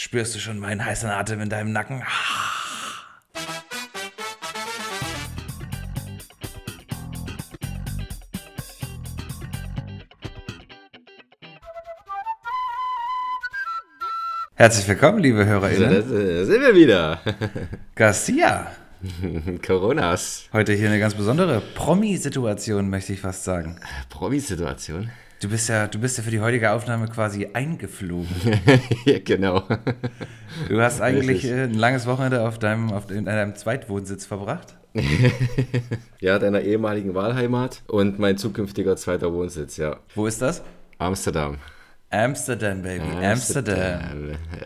Spürst du schon meinen heißen Atem in deinem Nacken? Herzlich willkommen, liebe HörerInnen. da sind wir wieder. Garcia. Coronas. Heute hier eine ganz besondere Promi-Situation, möchte ich fast sagen. Promi-Situation. Du bist ja, du bist ja für die heutige Aufnahme quasi eingeflogen. ja, genau. Du hast eigentlich Richtig. äh, ein langes Wochenende auf deinem, auf, in deinem Zweitwohnsitz verbracht. Ja, deiner ehemaligen Wahlheimat und mein zukünftiger zweiter Wohnsitz, ja. Wo ist das? Amsterdam. Amsterdam, Baby. Amsterdam.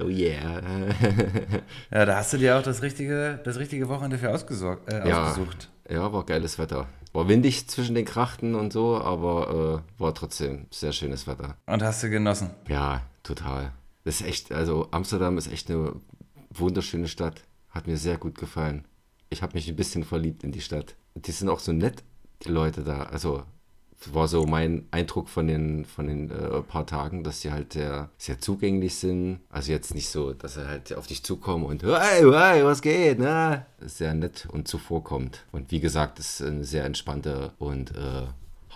Oh yeah. Ja, da hast du dir auch das richtige, das richtige Wochenende für ausgesorgt, äh, Ja, ausgesucht. ja, war geiles Wetter. War windig zwischen den Krachten und so, aber äh, war trotzdem sehr schönes Wetter. Und hast du genossen. Ja, total. Das ist echt, also Amsterdam ist echt eine wunderschöne Stadt. Hat mir sehr gut gefallen. Ich habe mich ein bisschen verliebt in die Stadt. Die sind auch so nett, die Leute da. Also war so mein Eindruck von den, von den äh, paar Tagen, dass sie halt sehr, sehr zugänglich sind. Also jetzt nicht so, dass sie halt auf dich zukommen und hey, hey, was geht? Na? Sehr nett und zuvorkommt. Und wie gesagt, es ist eine sehr entspannte und äh,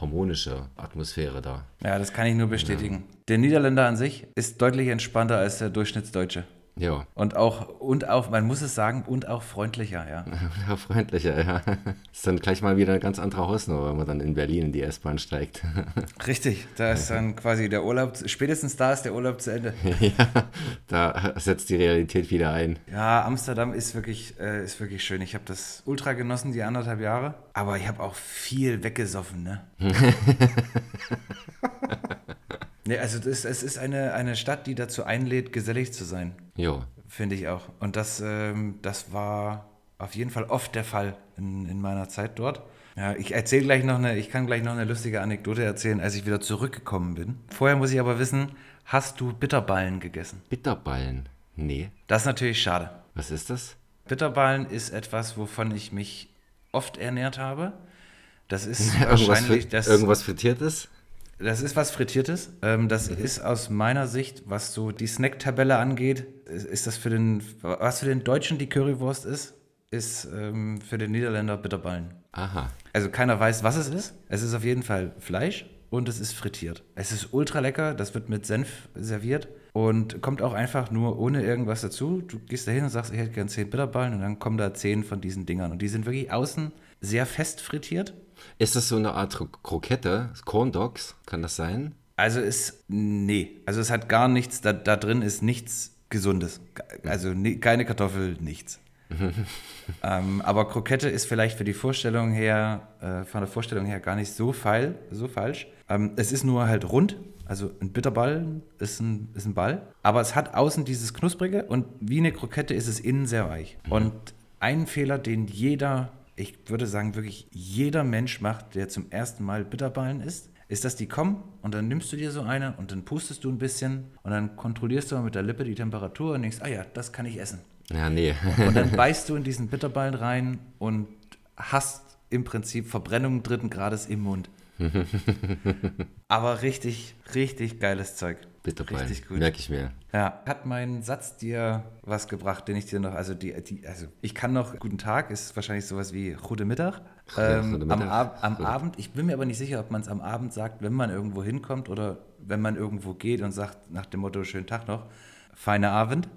harmonische Atmosphäre da. Ja, das kann ich nur bestätigen. Der Niederländer an sich ist deutlich entspannter als der Durchschnittsdeutsche. Ja, Und auch, und auch, man muss es sagen, und auch freundlicher, ja. Ja, freundlicher, ja. Ist dann gleich mal wieder eine ganz andere Hausnummer, wenn man dann in Berlin in die S-Bahn steigt. Richtig, da ist dann quasi der Urlaub, spätestens da ist der Urlaub zu Ende. ja, da setzt die Realität wieder ein. Ja, Amsterdam ist wirklich, äh, ist wirklich schön. Ich habe das ultra genossen, die anderthalb Jahre. Aber ich habe auch viel weggesoffen, ne? Nee, also das, es ist eine, eine Stadt, die dazu einlädt, gesellig zu sein, Jo, finde ich auch. Und das, ähm, das war auf jeden Fall oft der Fall in, in meiner Zeit dort. Ja, ich erzähle gleich noch eine, ich kann gleich noch eine lustige Anekdote erzählen, als ich wieder zurückgekommen bin. Vorher muss ich aber wissen, hast du Bitterballen gegessen? Bitterballen. Nee, Das ist natürlich schade. was ist das? Bitterballen ist etwas, wovon ich mich oft ernährt habe. Das ist Irgendwas, wahrscheinlich, das, irgendwas Frittiertes? Das ist was Frittiertes. Ähm, das ist aus meiner Sicht, was so die Snack-Tabelle angeht, ist, ist das für den, was für den Deutschen die Currywurst ist, ist ähm, für den Niederländer Bitterballen. Aha. Also keiner weiß, was es ist. Es ist auf jeden Fall Fleisch und es ist frittiert. Es ist ultra lecker, das wird mit Senf serviert und kommt auch einfach nur ohne irgendwas dazu. Du gehst da hin und sagst, ich hätte gern 10 Bitterballen und dann kommen da 10 von diesen Dingern. Und die sind wirklich außen sehr fest frittiert. Ist das so eine Art Kro- Krokette? Corn Dogs? Kann das sein? Also es, nee, also es hat gar nichts, da, da drin ist nichts Gesundes. Also ni- keine Kartoffel, nichts. ähm, aber Krokette ist vielleicht für die Vorstellung her, äh, von der Vorstellung her gar nicht so, feil, so falsch. Ähm, es ist nur halt rund, also ein Bitterball ist ein, ist ein Ball, aber es hat außen dieses Knusprige und wie eine Krokette ist es innen sehr weich. Und ein Fehler, den jeder, ich würde sagen wirklich jeder Mensch macht, der zum ersten Mal Bitterballen isst, ist, dass die kommen und dann nimmst du dir so eine und dann pustest du ein bisschen und dann kontrollierst du mal mit der Lippe die Temperatur und denkst, ah ja, das kann ich essen. Ja, nee. Und dann beißt du in diesen Bitterballen rein und hast im Prinzip Verbrennung dritten Grades im Mund. Aber richtig, richtig geiles Zeug. Bitterballen. Richtig gut. Merke ich mir. Ja. Hat mein Satz dir was gebracht, den ich dir noch, also die, die also ich kann noch, guten Tag, ist wahrscheinlich sowas wie Gute Mittag. Ja, Ähm, gute am Mittag. Ab, am Abend, ich bin mir aber nicht sicher, ob man es am Abend sagt, wenn man irgendwo hinkommt oder wenn man irgendwo geht und sagt nach dem Motto, schönen Tag noch, feiner Abend.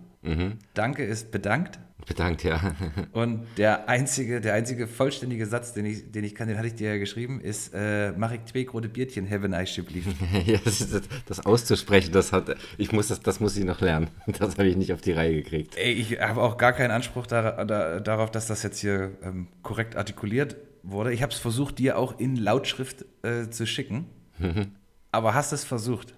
Danke ist bedankt. Bedankt, ja. Und der einzige, der einzige vollständige Satz, den ich, den ich kann, den hatte ich dir ja geschrieben, ist, äh, mach ich zwei große Biertchen, have a nice lief. ja das, ist- das auszusprechen, das hat, ich muss das, das muss ich noch lernen. Das habe ich nicht auf die Reihe gekriegt. Ey, ich habe auch gar keinen Anspruch dar da, darauf, dass das jetzt hier ähm, korrekt artikuliert wurde. Ich habe es versucht, dir auch in Lautschrift äh, zu schicken. Aber hast es versucht?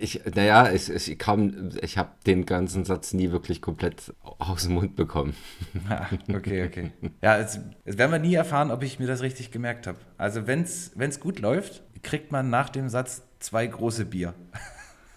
Ich, naja, ich, ich kam, ich habe den ganzen Satz nie wirklich komplett aus dem Mund bekommen. Ah, okay, okay. Ja, jetzt, jetzt werden wir nie erfahren, ob ich mir das richtig gemerkt habe. Also wenn es gut läuft, kriegt man nach dem Satz zwei große Bier.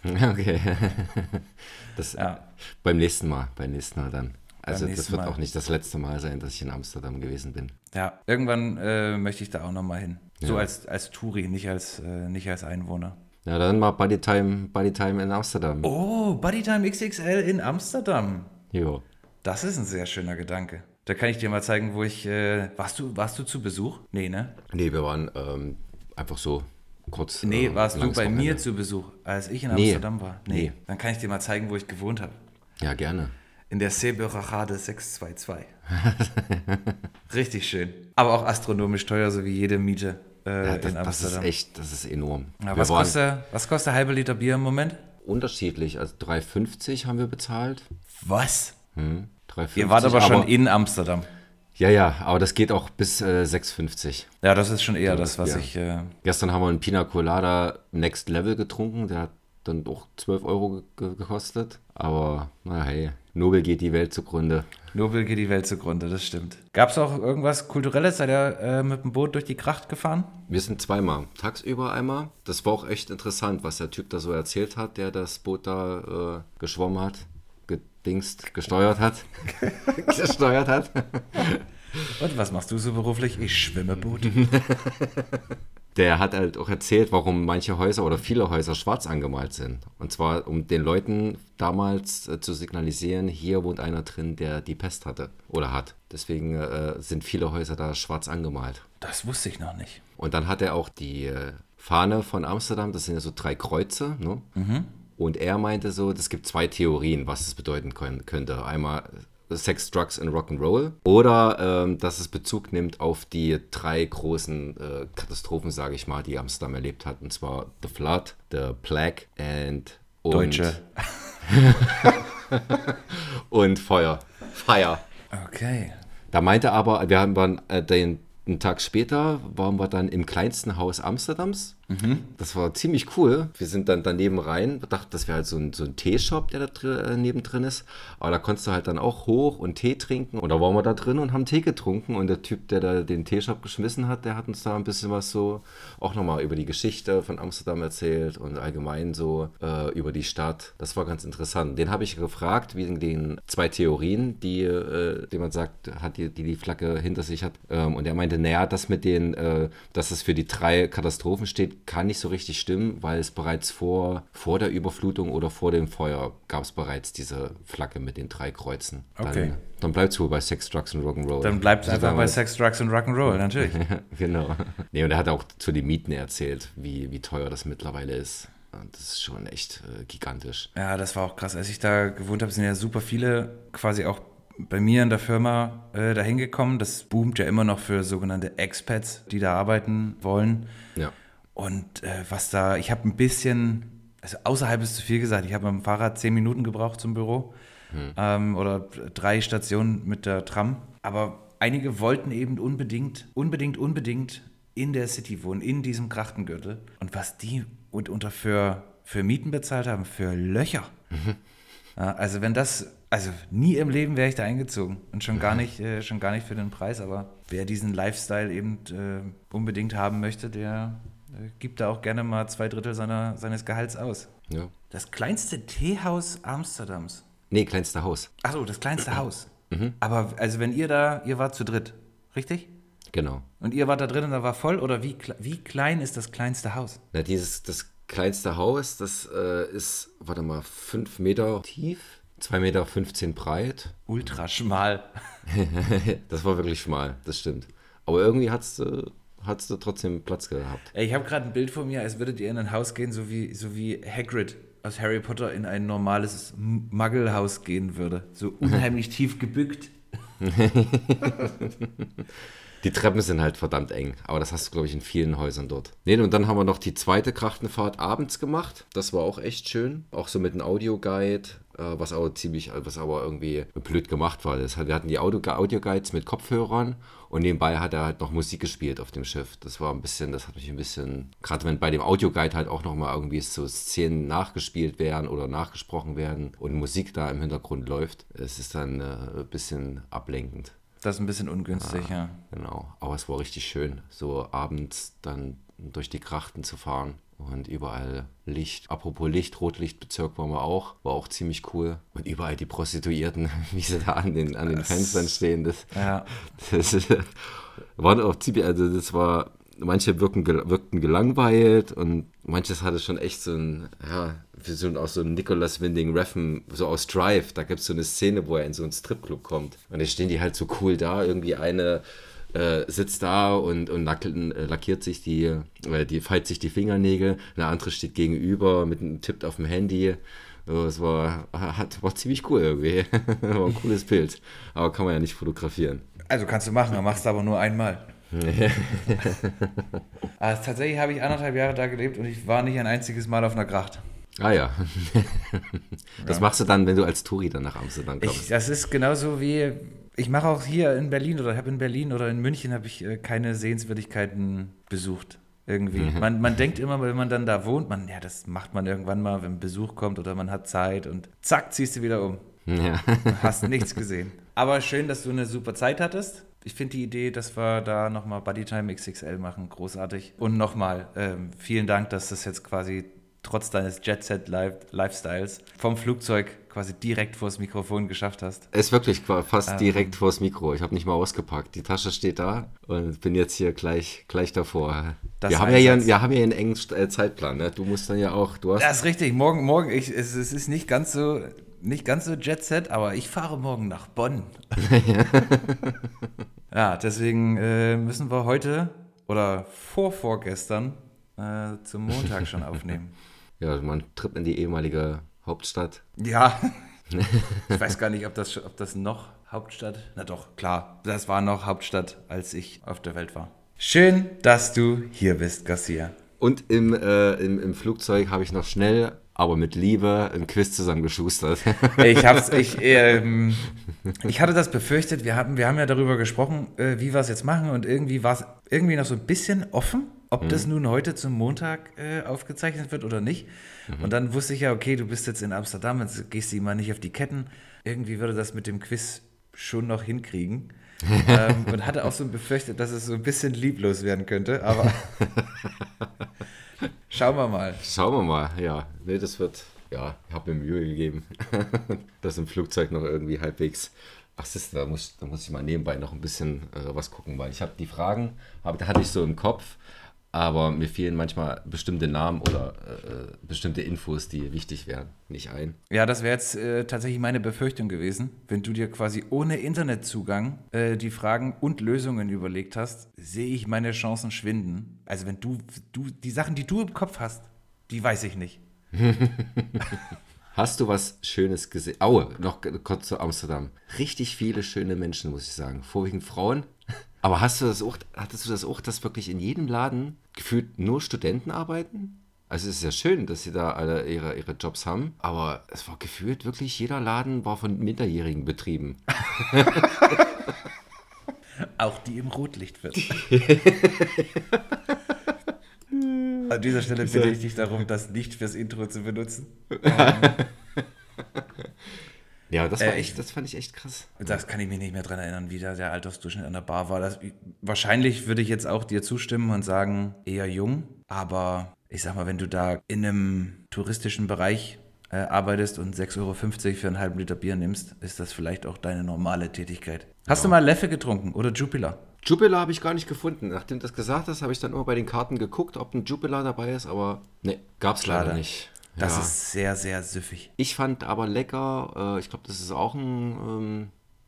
Okay. Das, Ja. Beim nächsten Mal, beim nächsten Mal dann. Also das wird Mal. auch nicht das letzte Mal sein, dass ich in Amsterdam gewesen bin. Ja, irgendwann äh, möchte ich da auch nochmal hin. So Ja. als, als Touri, nicht als, äh, nicht als Einwohner. Ja, dann mal Buddytime, Buddytime in Amsterdam. Oh, Buddytime XXL in Amsterdam. Jo. Das ist ein sehr schöner Gedanke. Da kann ich dir mal zeigen, wo ich. Äh, warst, du, warst du zu Besuch? Nee, ne? Nee, wir waren ähm, einfach so kurz. Nee, äh, warst du bei mir Wochenende. zu Besuch, als ich in Nee. Amsterdam war? Nee. Dann kann ich dir mal zeigen, wo ich gewohnt habe. Ja, gerne. In der Seeberachade 622. Richtig schön. Aber auch astronomisch teuer, so wie jede Miete äh, Ja, das, in das Amsterdam. ist echt, das ist enorm. Ja, was, waren kostet, was kostet halbe Liter Bier im Moment? unterschiedlich. Also 3,50 haben wir bezahlt. Was? Hm, 3,50, Ihr wart aber schon in Amsterdam. Ja, ja, aber das geht auch bis äh, 6,50. Ja, das ist schon eher das, was Ja. ich. Äh, Gestern haben wir einen Pina Colada Next Level getrunken. Der hat dann auch 12 Euro ge gekostet. Aber na hey, Nobel geht die Welt zugrunde. Nobel geht die Welt zugrunde, das stimmt. Gab es auch irgendwas Kulturelles? Seid ihr äh, mit dem Boot durch die Kracht gefahren? Wir sind zweimal, tagsüber einmal. Das war auch echt interessant, was der Typ da so erzählt hat, der das Boot da äh, geschwommen hat, gedingst, gesteuert hat. gesteuert hat. Und was machst du so beruflich? Ich schwimme Boot. Der hat halt auch erzählt, warum manche Häuser oder viele Häuser schwarz angemalt sind. Und zwar, um den Leuten damals äh, zu signalisieren, hier wohnt einer drin, der die Pest hatte oder hat. Deswegen äh, sind viele Häuser da schwarz angemalt. Das wusste ich noch nicht. Und dann hat er auch die äh, Fahne von Amsterdam, das sind ja so drei Kreuze. Ne? Und er meinte so, es gibt zwei Theorien, was es bedeuten können, könnte. Einmal Sex, Drugs and Rock'n'Roll oder ähm, dass es Bezug nimmt auf die drei großen äh, Katastrophen, sage ich mal, die Amsterdam erlebt hat. Und zwar The Flood, The Plague and und, Deutsche. und Feuer. Fire. Okay. Da meinte aber, wir haben dann äh, den, einen Tag später waren wir dann im kleinsten Haus Amsterdams. Das war ziemlich cool. Wir sind dann daneben rein, dachten, das wäre halt so ein, so ein Teeshop, der da drin, äh, nebendrin ist. Aber da konntest du halt dann auch hoch und Tee trinken. Und da waren wir da drin und haben Tee getrunken. Und der Typ, der da den Teeshop geschmissen hat, der hat uns da ein bisschen was so auch nochmal über die Geschichte von Amsterdam erzählt und allgemein so äh, über die Stadt. Das war ganz interessant. Den habe ich gefragt, wegen den zwei Theorien, die, äh, die man sagt, hat die, die die Flagge hinter sich hat. Ähm, und er meinte, naja, das mit den, äh, dass es für die drei Katastrophen steht, kann nicht so richtig stimmen, weil es bereits vor, vor der Überflutung oder vor dem Feuer gab es bereits diese Flagge mit den drei Kreuzen. Okay. Dann, dann bleibt es wohl bei Sex, Drugs und Rock'n'Roll. Dann bleibt es Also einfach bei Sex, Drugs und Rock'n'Roll, natürlich. genau. Nee, und er hat auch zu den Mieten erzählt, wie, wie teuer das mittlerweile ist. Und das ist schon echt äh, gigantisch. Ja, das war auch krass. Als ich da gewohnt habe, sind ja super viele quasi auch bei mir in der Firma äh, dahin gekommen. Das boomt ja immer noch für sogenannte Expats, die da arbeiten wollen. Ja. Und äh, was da, ich habe ein bisschen, also außerhalb ist zu viel gesagt, ich habe mit dem Fahrrad zehn Minuten gebraucht zum Büro ähm, oder drei Stationen mit der Tram. Aber einige wollten eben unbedingt, unbedingt, unbedingt in der City wohnen, in diesem Krachtengürtel. Und was die und unter für, für Mieten bezahlt haben, für Löcher. Ja, also wenn das, also nie im Leben wäre ich da eingezogen und schon gar nicht, äh, schon gar nicht für den Preis. Aber wer diesen Lifestyle eben äh, unbedingt haben möchte, der gibt da auch gerne mal zwei Drittel seiner, seines Gehalts aus. ja. Das kleinste Teehaus Amsterdams. Nee, kleinste Haus. Achso, das kleinste Haus. Aber also wenn ihr da, ihr wart zu dritt, richtig? Genau. Und ihr wart da drin und da war voll oder wie, wie klein ist das kleinste Haus? Na, dieses, das kleinste Haus, das äh, ist, warte mal, 5 Meter tief, 2,15 Meter 15 breit. Ultra schmal. das war wirklich schmal, das stimmt. Aber irgendwie hat's, äh, hat's da trotzdem Platz gehabt. Ich habe gerade ein Bild vor mir, als würdet ihr in ein Haus gehen, so wie, so wie Hagrid aus Harry Potter in ein normales Muggelhaus gehen würde. So unheimlich tief gebückt. Die Treppen sind halt verdammt eng, aber das hast du, glaube ich, in vielen Häusern dort. Nee, und dann haben wir noch die zweite Krachtenfahrt abends gemacht. Das war auch echt schön. Auch so mit einem Audioguide, äh, was aber ziemlich, was aber irgendwie blöd gemacht war. Das, wir hatten die Audio Audioguides mit Kopfhörern und nebenbei hat er halt noch Musik gespielt auf dem Schiff. Das war ein bisschen, das hat mich ein bisschen, gerade wenn bei dem Audioguide halt auch nochmal irgendwie so Szenen nachgespielt werden oder nachgesprochen werden und Musik da im Hintergrund läuft, es ist dann äh, ein bisschen ablenkend. Das ist ein bisschen ungünstig, ja. Genau, aber es war richtig schön, so abends dann durch die Krachten zu fahren und überall Licht. Apropos Licht, Rotlichtbezirk waren wir auch, war auch ziemlich cool. Und überall die Prostituierten, wie sie da an den, an den Fenstern stehen, das, Ja. das war auch ziemlich, also das war manche wirken, wirkten gelangweilt und manches hatte schon echt so ein, ja, so, auch so ein Nicholas Winding Refn, so aus Drive. Da gibt es so eine Szene, wo er in so einen Stripclub kommt. Und da stehen die halt so cool da. Irgendwie eine äh, sitzt da und, und äh, lackiert sich die, äh, die, feilt sich die Fingernägel. Eine andere steht gegenüber mit einem tippt auf dem Handy. Es war, hat, war ziemlich cool irgendwie. war ein cooles Bild. Aber kann man ja nicht fotografieren. Also kannst du machen, machst du aber nur einmal. also tatsächlich habe ich anderthalb Jahre da gelebt und ich war nicht ein einziges Mal auf einer Gracht. Ah ja. das ja. machst du dann, wenn du als Touri dann nach Amsterdam kommst. Ich, das ist genauso wie, ich mache auch hier in Berlin oder habe in Berlin oder in München habe ich äh, keine Sehenswürdigkeiten besucht. Irgendwie. Mhm. Man, man denkt immer, wenn man dann da wohnt, man, ja, das macht man irgendwann mal, wenn Besuch kommt oder man hat Zeit und zack, ziehst du wieder um. Ja. Hast nichts gesehen. Aber schön, dass du eine super Zeit hattest. Ich finde die Idee, dass wir da nochmal Bodytime XXL machen, großartig. Und nochmal, ähm, vielen Dank, dass das jetzt quasi trotz deines Jet Set Lifestyles vom Flugzeug quasi direkt vors Mikrofon geschafft hast. Es ist wirklich fast ähm, direkt vors Mikro. Ich habe nicht mal ausgepackt. Die Tasche steht da und bin jetzt hier gleich, gleich davor. Wir haben, ja hier, wir haben ja einen engen äh, Zeitplan. Ne? Du musst dann ja auch. Du hast das ist richtig. Morgen, morgen ich, es, es ist nicht ganz so nicht ganz so Jet Set, aber ich fahre morgen nach Bonn. ja, deswegen äh, müssen wir heute oder vor vorgestern äh, zum Montag schon aufnehmen. Ja, man tritt in die ehemalige Hauptstadt. Ja, ich weiß gar nicht, ob das, ob das noch Hauptstadt, na doch, klar, das war noch Hauptstadt, als ich auf der Welt war. Schön, dass du hier bist, Garcia. Und im, äh, im, im Flugzeug habe ich noch schnell aber mit Liebe ein Quiz zusammengeschustert. Ich hab's, ich, ähm, ich hatte das befürchtet, wir, hatten, wir haben ja darüber gesprochen, äh, wie wir es jetzt machen und irgendwie war es irgendwie noch so ein bisschen offen, ob mhm. das nun heute zum Montag äh, aufgezeichnet wird oder nicht. Mhm. Und dann wusste ich ja, okay, du bist jetzt in Amsterdam, jetzt gehst du immer nicht auf die Ketten. Irgendwie würde das mit dem Quiz schon noch hinkriegen. ähm, und hatte auch so befürchtet, dass es so ein bisschen lieblos werden könnte, aber Schauen wir mal. Schauen wir mal, ja. Nee, das wird, ja, ich habe mir Mühe gegeben, dass im Flugzeug noch irgendwie halbwegs. Ach, siehst da muss, da muss ich mal nebenbei noch ein bisschen äh, was gucken, weil ich habe die Fragen, hab, da hatte ich so im Kopf, aber mir fehlen manchmal bestimmte Namen oder äh, bestimmte Infos, die wichtig wären, nicht ein. Ja, das wäre jetzt äh, tatsächlich meine Befürchtung gewesen. Wenn du dir quasi ohne Internetzugang äh, die Fragen und Lösungen überlegt hast, sehe ich meine Chancen schwinden. Also wenn du, du, die Sachen, die du im Kopf hast, die weiß ich nicht. Hast du was Schönes gesehen? Aue, noch kurz zu Amsterdam. Richtig viele schöne Menschen, muss ich sagen. Vorwiegend Frauen, aber hast du das auch, hattest du das auch, dass wirklich in jedem Laden gefühlt nur Studenten arbeiten? Also es ist ja schön, dass sie da alle ihre, ihre Jobs haben, aber es war gefühlt wirklich, jeder Laden war von Minderjährigen betrieben. auch die im Rotlichtviertel. An dieser Stelle bitte ich dich darum, das nicht fürs Intro zu benutzen. Ja, das, war äh, echt, das fand ich echt krass. Das kann ich mich nicht mehr dran erinnern, wie da der Altersdurchschnitt an der Bar war. Das, wahrscheinlich würde ich jetzt auch dir zustimmen und sagen, eher jung. Aber ich sag mal, wenn du da in einem touristischen Bereich äh, arbeitest und 6,50 Euro für einen halben Liter Bier nimmst, ist das vielleicht auch deine normale Tätigkeit. Hast ja. du mal Leffe getrunken oder Jupiler? Jupiler habe ich gar nicht gefunden. Nachdem du das gesagt hast, habe ich dann immer bei den Karten geguckt, ob ein Jupiler dabei ist, aber ne, gab es leider nicht. Das ja. ist sehr, sehr süffig. Ich fand aber lecker, äh, ich glaube, das ist auch ein, ähm,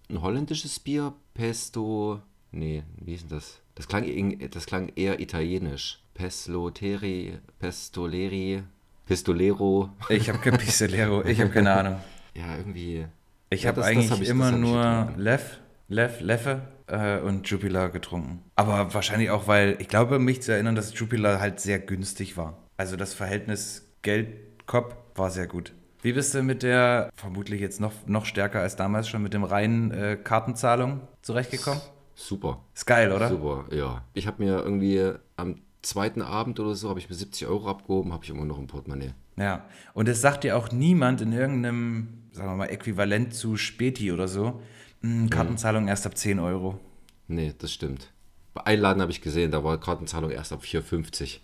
ein holländisches Bier. Pesto. Nee, wie ist denn das? Das klang, das klang eher italienisch. Pesloteri, Pestoleri, Pistolero. Ich habe kein Pistolero, ich habe keine Ahnung. Ja, irgendwie. Ich ja, habe eigentlich hab ich, immer nur Lev, Lev, Leffe äh, und Jupiler getrunken. Aber wahrscheinlich auch, weil ich glaube, mich zu erinnern, dass Jupiler halt sehr günstig war. Also das Verhältnis Geld Kopf war sehr gut. Wie bist du mit der, vermutlich jetzt noch, noch stärker als damals schon, mit dem reinen äh, Kartenzahlung zurechtgekommen? Super. Ist geil, oder? Super, ja. Ich habe mir irgendwie am zweiten Abend oder so, habe ich mir 70 Euro abgehoben, habe ich immer noch im Portemonnaie. Ja, und es sagt dir auch niemand in irgendeinem, sagen wir mal, Äquivalent zu Späti oder so, mh, hm, Kartenzahlung mhm. erst ab 10 Euro. Nee, das stimmt. Bei Einladen habe ich gesehen, da war Kartenzahlung erst ab 4,50.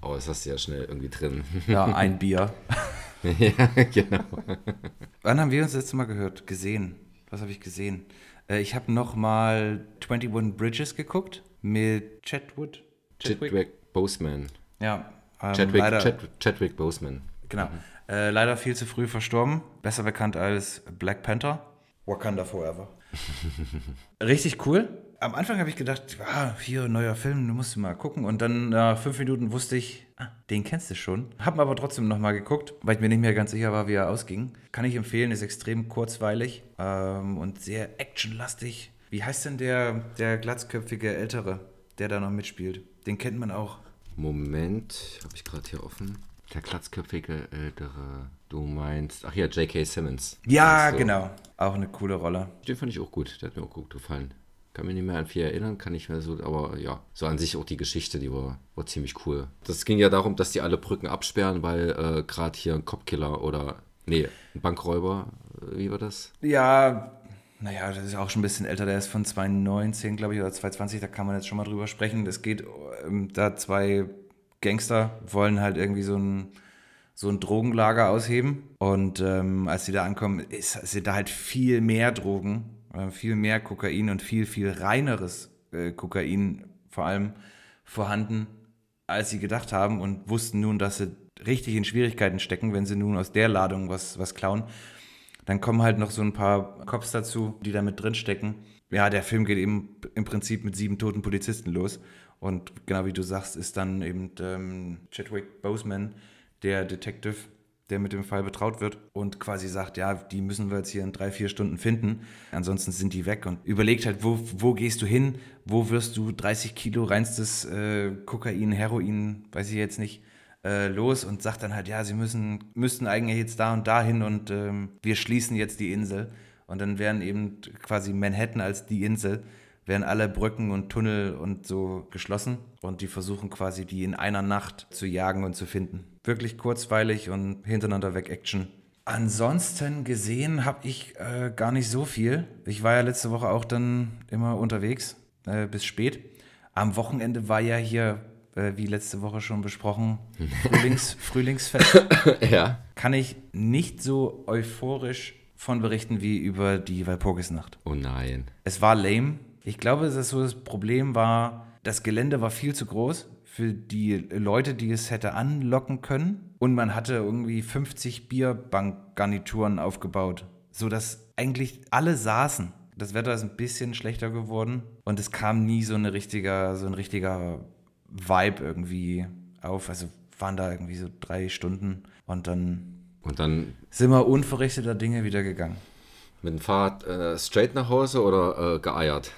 Aber das hast du ja schnell irgendwie drin. Ja, ein Bier. ja, genau. Wann haben wir uns das letzte Mal gehört? Gesehen. Was habe ich gesehen? Äh, ich habe noch mal 21 Bridges geguckt mit Chatwood. Chadwick Boseman. Ja, ähm, Chadwick, leider, Chad, Chadwick Boseman. genau. Äh, leider viel zu früh verstorben. Besser bekannt als Black Panther. Wakanda Forever. Richtig cool. Am Anfang habe ich gedacht, ah, hier neuer Film, du musst mal gucken. Und dann nach fünf Minuten wusste ich, ah, den kennst du schon. Hab aber trotzdem nochmal geguckt, weil ich mir nicht mehr ganz sicher war, wie er ausging. Kann ich empfehlen, ist extrem kurzweilig ähm, und sehr actionlastig. Wie heißt denn der, der glatzköpfige Ältere, der da noch mitspielt? Den kennt man auch. Moment, habe ich gerade hier offen. Der glatzköpfige ältere, du meinst. Ach ja, J.K. Simmons. Ja, genau. Auch eine coole Rolle. Den fand ich auch gut. Der hat mir auch gut gefallen. Kann mich nicht mehr an viel erinnern, kann ich mehr so, aber ja, so an sich auch die Geschichte, die war, war ziemlich cool. Das ging ja darum, dass die alle Brücken absperren, weil äh, gerade hier ein Copkiller oder, nee, ein Bankräuber, äh, wie war das? Ja, naja, das ist auch schon ein bisschen älter. Der ist von 2019, glaube ich, oder 2020. Da kann man jetzt schon mal drüber sprechen. Es geht ähm, da zwei Gangster wollen halt irgendwie so ein, so ein Drogenlager ausheben. Und ähm, als sie da ankommen, ist, sind da halt viel mehr Drogen, viel mehr Kokain und viel, viel reineres äh, Kokain vor allem vorhanden, als sie gedacht haben und wussten nun, dass sie richtig in Schwierigkeiten stecken, wenn sie nun aus der Ladung was, was klauen. Dann kommen halt noch so ein paar Cops dazu, die da mit drin stecken. Ja, der Film geht eben im Prinzip mit sieben toten Polizisten los. Und genau wie du sagst, ist dann eben ähm, Chadwick Boseman, der Detective, der mit dem Fall betraut wird und quasi sagt, ja, die müssen wir jetzt hier in drei, vier Stunden finden. Ansonsten sind die weg und überlegt halt, wo, wo gehst du hin? Wo wirst du 30 Kilo reinstes äh, Kokain, Heroin, weiß ich jetzt nicht, äh, los und sagt dann halt, ja, sie müssen, müssten eigentlich jetzt da und da hin und ähm, wir schließen jetzt die Insel. Und dann wären eben quasi Manhattan als die Insel, wären alle Brücken und Tunnel und so geschlossen. Und die versuchen quasi, die in einer Nacht zu jagen und zu finden. Wirklich kurzweilig und hintereinander weg Action. Ansonsten gesehen habe ich äh, gar nicht so viel. Ich war ja letzte Woche auch dann immer unterwegs, äh, bis spät. Am Wochenende war ja hier, äh, wie letzte Woche schon besprochen, Frühlings, Frühlingsfest. Ja. Kann ich nicht so euphorisch von berichten wie über die Walpurgisnacht. Oh nein. Es war lame. Ich glaube, dass so das Problem war, das Gelände war viel zu groß für die Leute, die es hätte anlocken können. Und man hatte irgendwie 50 Bierbankgarnituren aufgebaut, sodass eigentlich alle saßen. Das Wetter ist ein bisschen schlechter geworden und es kam nie so, eine richtiger, so ein richtiger Vibe irgendwie auf. Also waren da irgendwie so drei Stunden und dann Und dann sind wir unverrichteter Dinge wieder gegangen. mit dem Fahrrad äh, straight nach Hause oder äh, geeiert?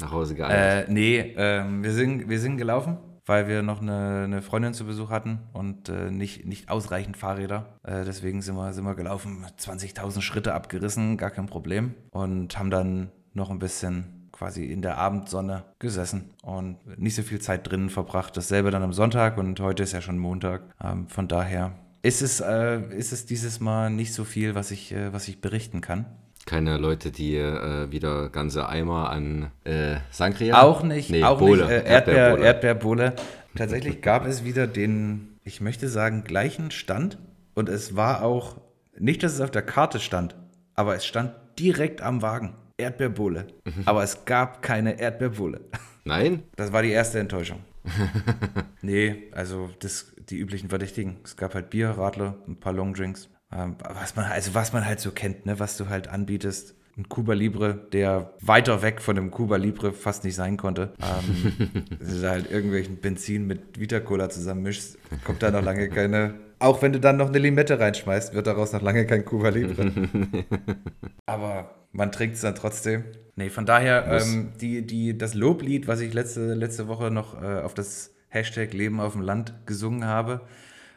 Nach Hause geeiert. Äh, nee, ähm, wir, sind, wir sind gelaufen, weil wir noch eine, eine Freundin zu Besuch hatten und äh, nicht, nicht ausreichend Fahrräder. Äh, deswegen sind wir, sind wir gelaufen, 20.000 Schritte abgerissen, gar kein Problem. Und haben dann noch ein bisschen quasi in der Abendsonne gesessen und nicht so viel Zeit drinnen verbracht. Dasselbe dann am Sonntag und heute ist ja schon Montag. Ähm, von daher ist es, äh, ist es dieses Mal nicht so viel, was ich, äh, was ich berichten kann. Keine Leute, die äh, wieder ganze Eimer an äh, Sangria? Auch nicht, Nee, auch Bohle. nicht. Äh, Erdbeer, Erdbeerbohle. Tatsächlich gab es wieder den, ich möchte sagen, gleichen Stand. Und es war auch, nicht, dass es auf der Karte stand, aber es stand direkt am Wagen. Erdbeerbohle. Mhm. Aber es gab keine Erdbeerbohle. Nein? Das war die erste Enttäuschung. nee, also das, die üblichen Verdächtigen. Es gab halt Bier, Radler, ein paar Longdrinks. Ähm, was man, also was man halt so kennt, ne, was du halt anbietest. Ein Cuba Libre, der weiter weg von dem Cuba Libre fast nicht sein konnte. Ähm, wenn du da halt irgendwelchen Benzin mit Vita Cola zusammenmischst, kommt da noch lange keine. Auch wenn du dann noch eine Limette reinschmeißt, wird daraus noch lange kein Cuba Libre. Aber man trinkt es dann trotzdem. Nee, von daher, ähm, die, die, das Loblied, was ich letzte, letzte Woche noch äh, auf das Hashtag Leben auf dem Land gesungen habe,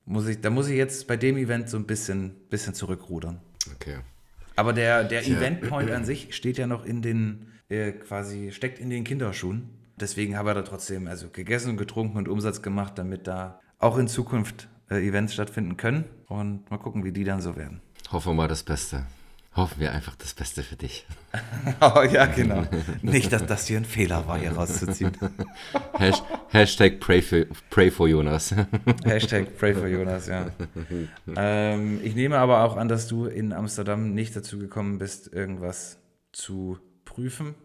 muss ich, da muss ich jetzt bei dem Event so ein bisschen, bisschen zurückrudern. Okay. Aber der, der Tja. Eventpoint an sich steht ja noch in den, äh, quasi, steckt in den Kinderschuhen. Deswegen habe er da trotzdem also gegessen und getrunken und Umsatz gemacht, damit da auch in Zukunft äh, Events stattfinden können. Und mal gucken, wie die dann so werden. Hoffen wir mal das Beste. Hoffen wir einfach das Beste für dich. Oh, ja, genau. Nicht, dass das hier ein Fehler war, hier rauszuziehen. Hash, Hashtag pray for, pray for Jonas. Hashtag Pray for Jonas, ja. ähm, ich nehme aber auch an, dass du in Amsterdam nicht dazu gekommen bist, irgendwas zu prüfen.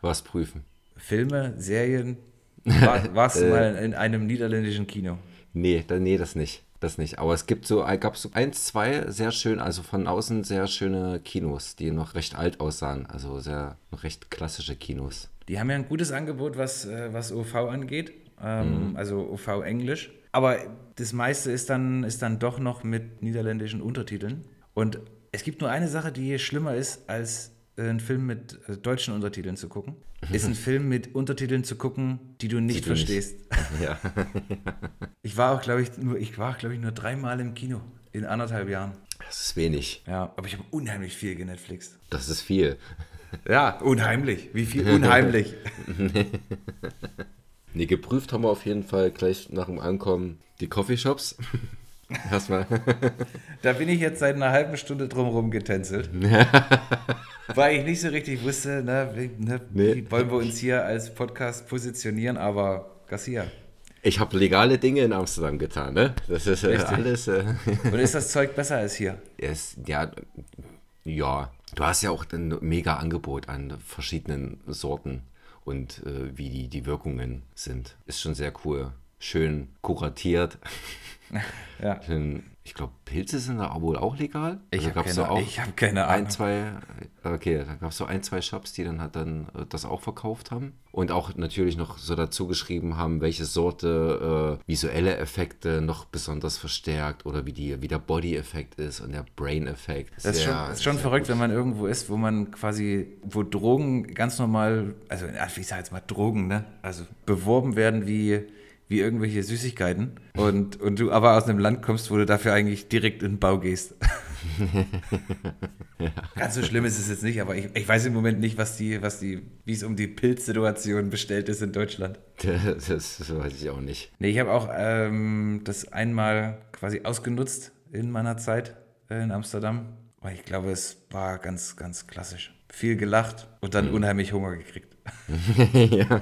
Was prüfen? Filme, Serien, War, warst du mal in einem niederländischen Kino? Nee, nee, das nicht. Das nicht. Aber es gibt so, gab so eins, zwei sehr schön, also von außen sehr schöne Kinos, die noch recht alt aussahen. Also sehr noch recht klassische Kinos. Die haben ja ein gutes Angebot, was, äh, was OV angeht, ähm, also OV Englisch. Aber das meiste ist dann, ist dann doch noch mit niederländischen Untertiteln. Und es gibt nur eine Sache, die schlimmer ist, als äh, einen Film mit äh, deutschen Untertiteln zu gucken. Ist ein Film mit Untertiteln zu gucken, die du nicht du nicht- verstehst. Ja. Ich war auch, glaube ich, nur, ich war, glaube ich, nur dreimal im Kino in anderthalb Jahren. Das ist wenig. Ja, aber ich habe unheimlich viel genetflixed. Das ist viel. Ja, unheimlich. Wie viel unheimlich? Nee, geprüft haben wir auf jeden Fall gleich nach dem Ankommen die Coffeeshops. Erstmal. Da bin ich jetzt seit einer halben Stunde drumherum getänzelt. weil ich nicht so richtig wusste, ne, wie, ne, Nee. wie wollen wir uns hier als Podcast positionieren, aber Garcia. Ich habe legale Dinge in Amsterdam getan, ne? Das ist äh, alles. Äh, Und ist das Zeug besser als hier? es, ja, ja, du hast ja auch ein mega Angebot an verschiedenen Sorten und äh, wie die, die Wirkungen sind. Ist schon sehr cool. Schön kuratiert. Ja. Ich glaube, Pilze sind da wohl auch legal. Ich Also habe keine, da ich hab keine Ahnung. ein, zwei, okay, da gab es so ein, zwei Shops, die dann halt dann äh, das auch verkauft haben. Und auch natürlich noch so dazu geschrieben haben, welche Sorte äh, visuelle Effekte noch besonders verstärkt oder wie, die, wie der Body-Effekt ist und der Brain-Effekt. Das ist schon, ist schon verrückt, wenn man irgendwo ist, wo man quasi, wo Drogen ganz normal, also ich sag jetzt mal Drogen, ne? Also beworben werden wie, wie irgendwelche Süßigkeiten und, und du aber aus einem Land kommst, wo du dafür eigentlich direkt in den Bau gehst. Ganz so schlimm ist es jetzt nicht, aber ich, ich weiß im Moment nicht, was die, was die, wie es um die Pilzsituation bestellt ist in Deutschland. Das, das weiß ich auch nicht. Nee, ich habe auch ähm, das einmal quasi ausgenutzt in meiner Zeit äh, in Amsterdam. Weil ich glaube, es war ganz, ganz klassisch. Viel gelacht und dann unheimlich Hunger gekriegt. ja.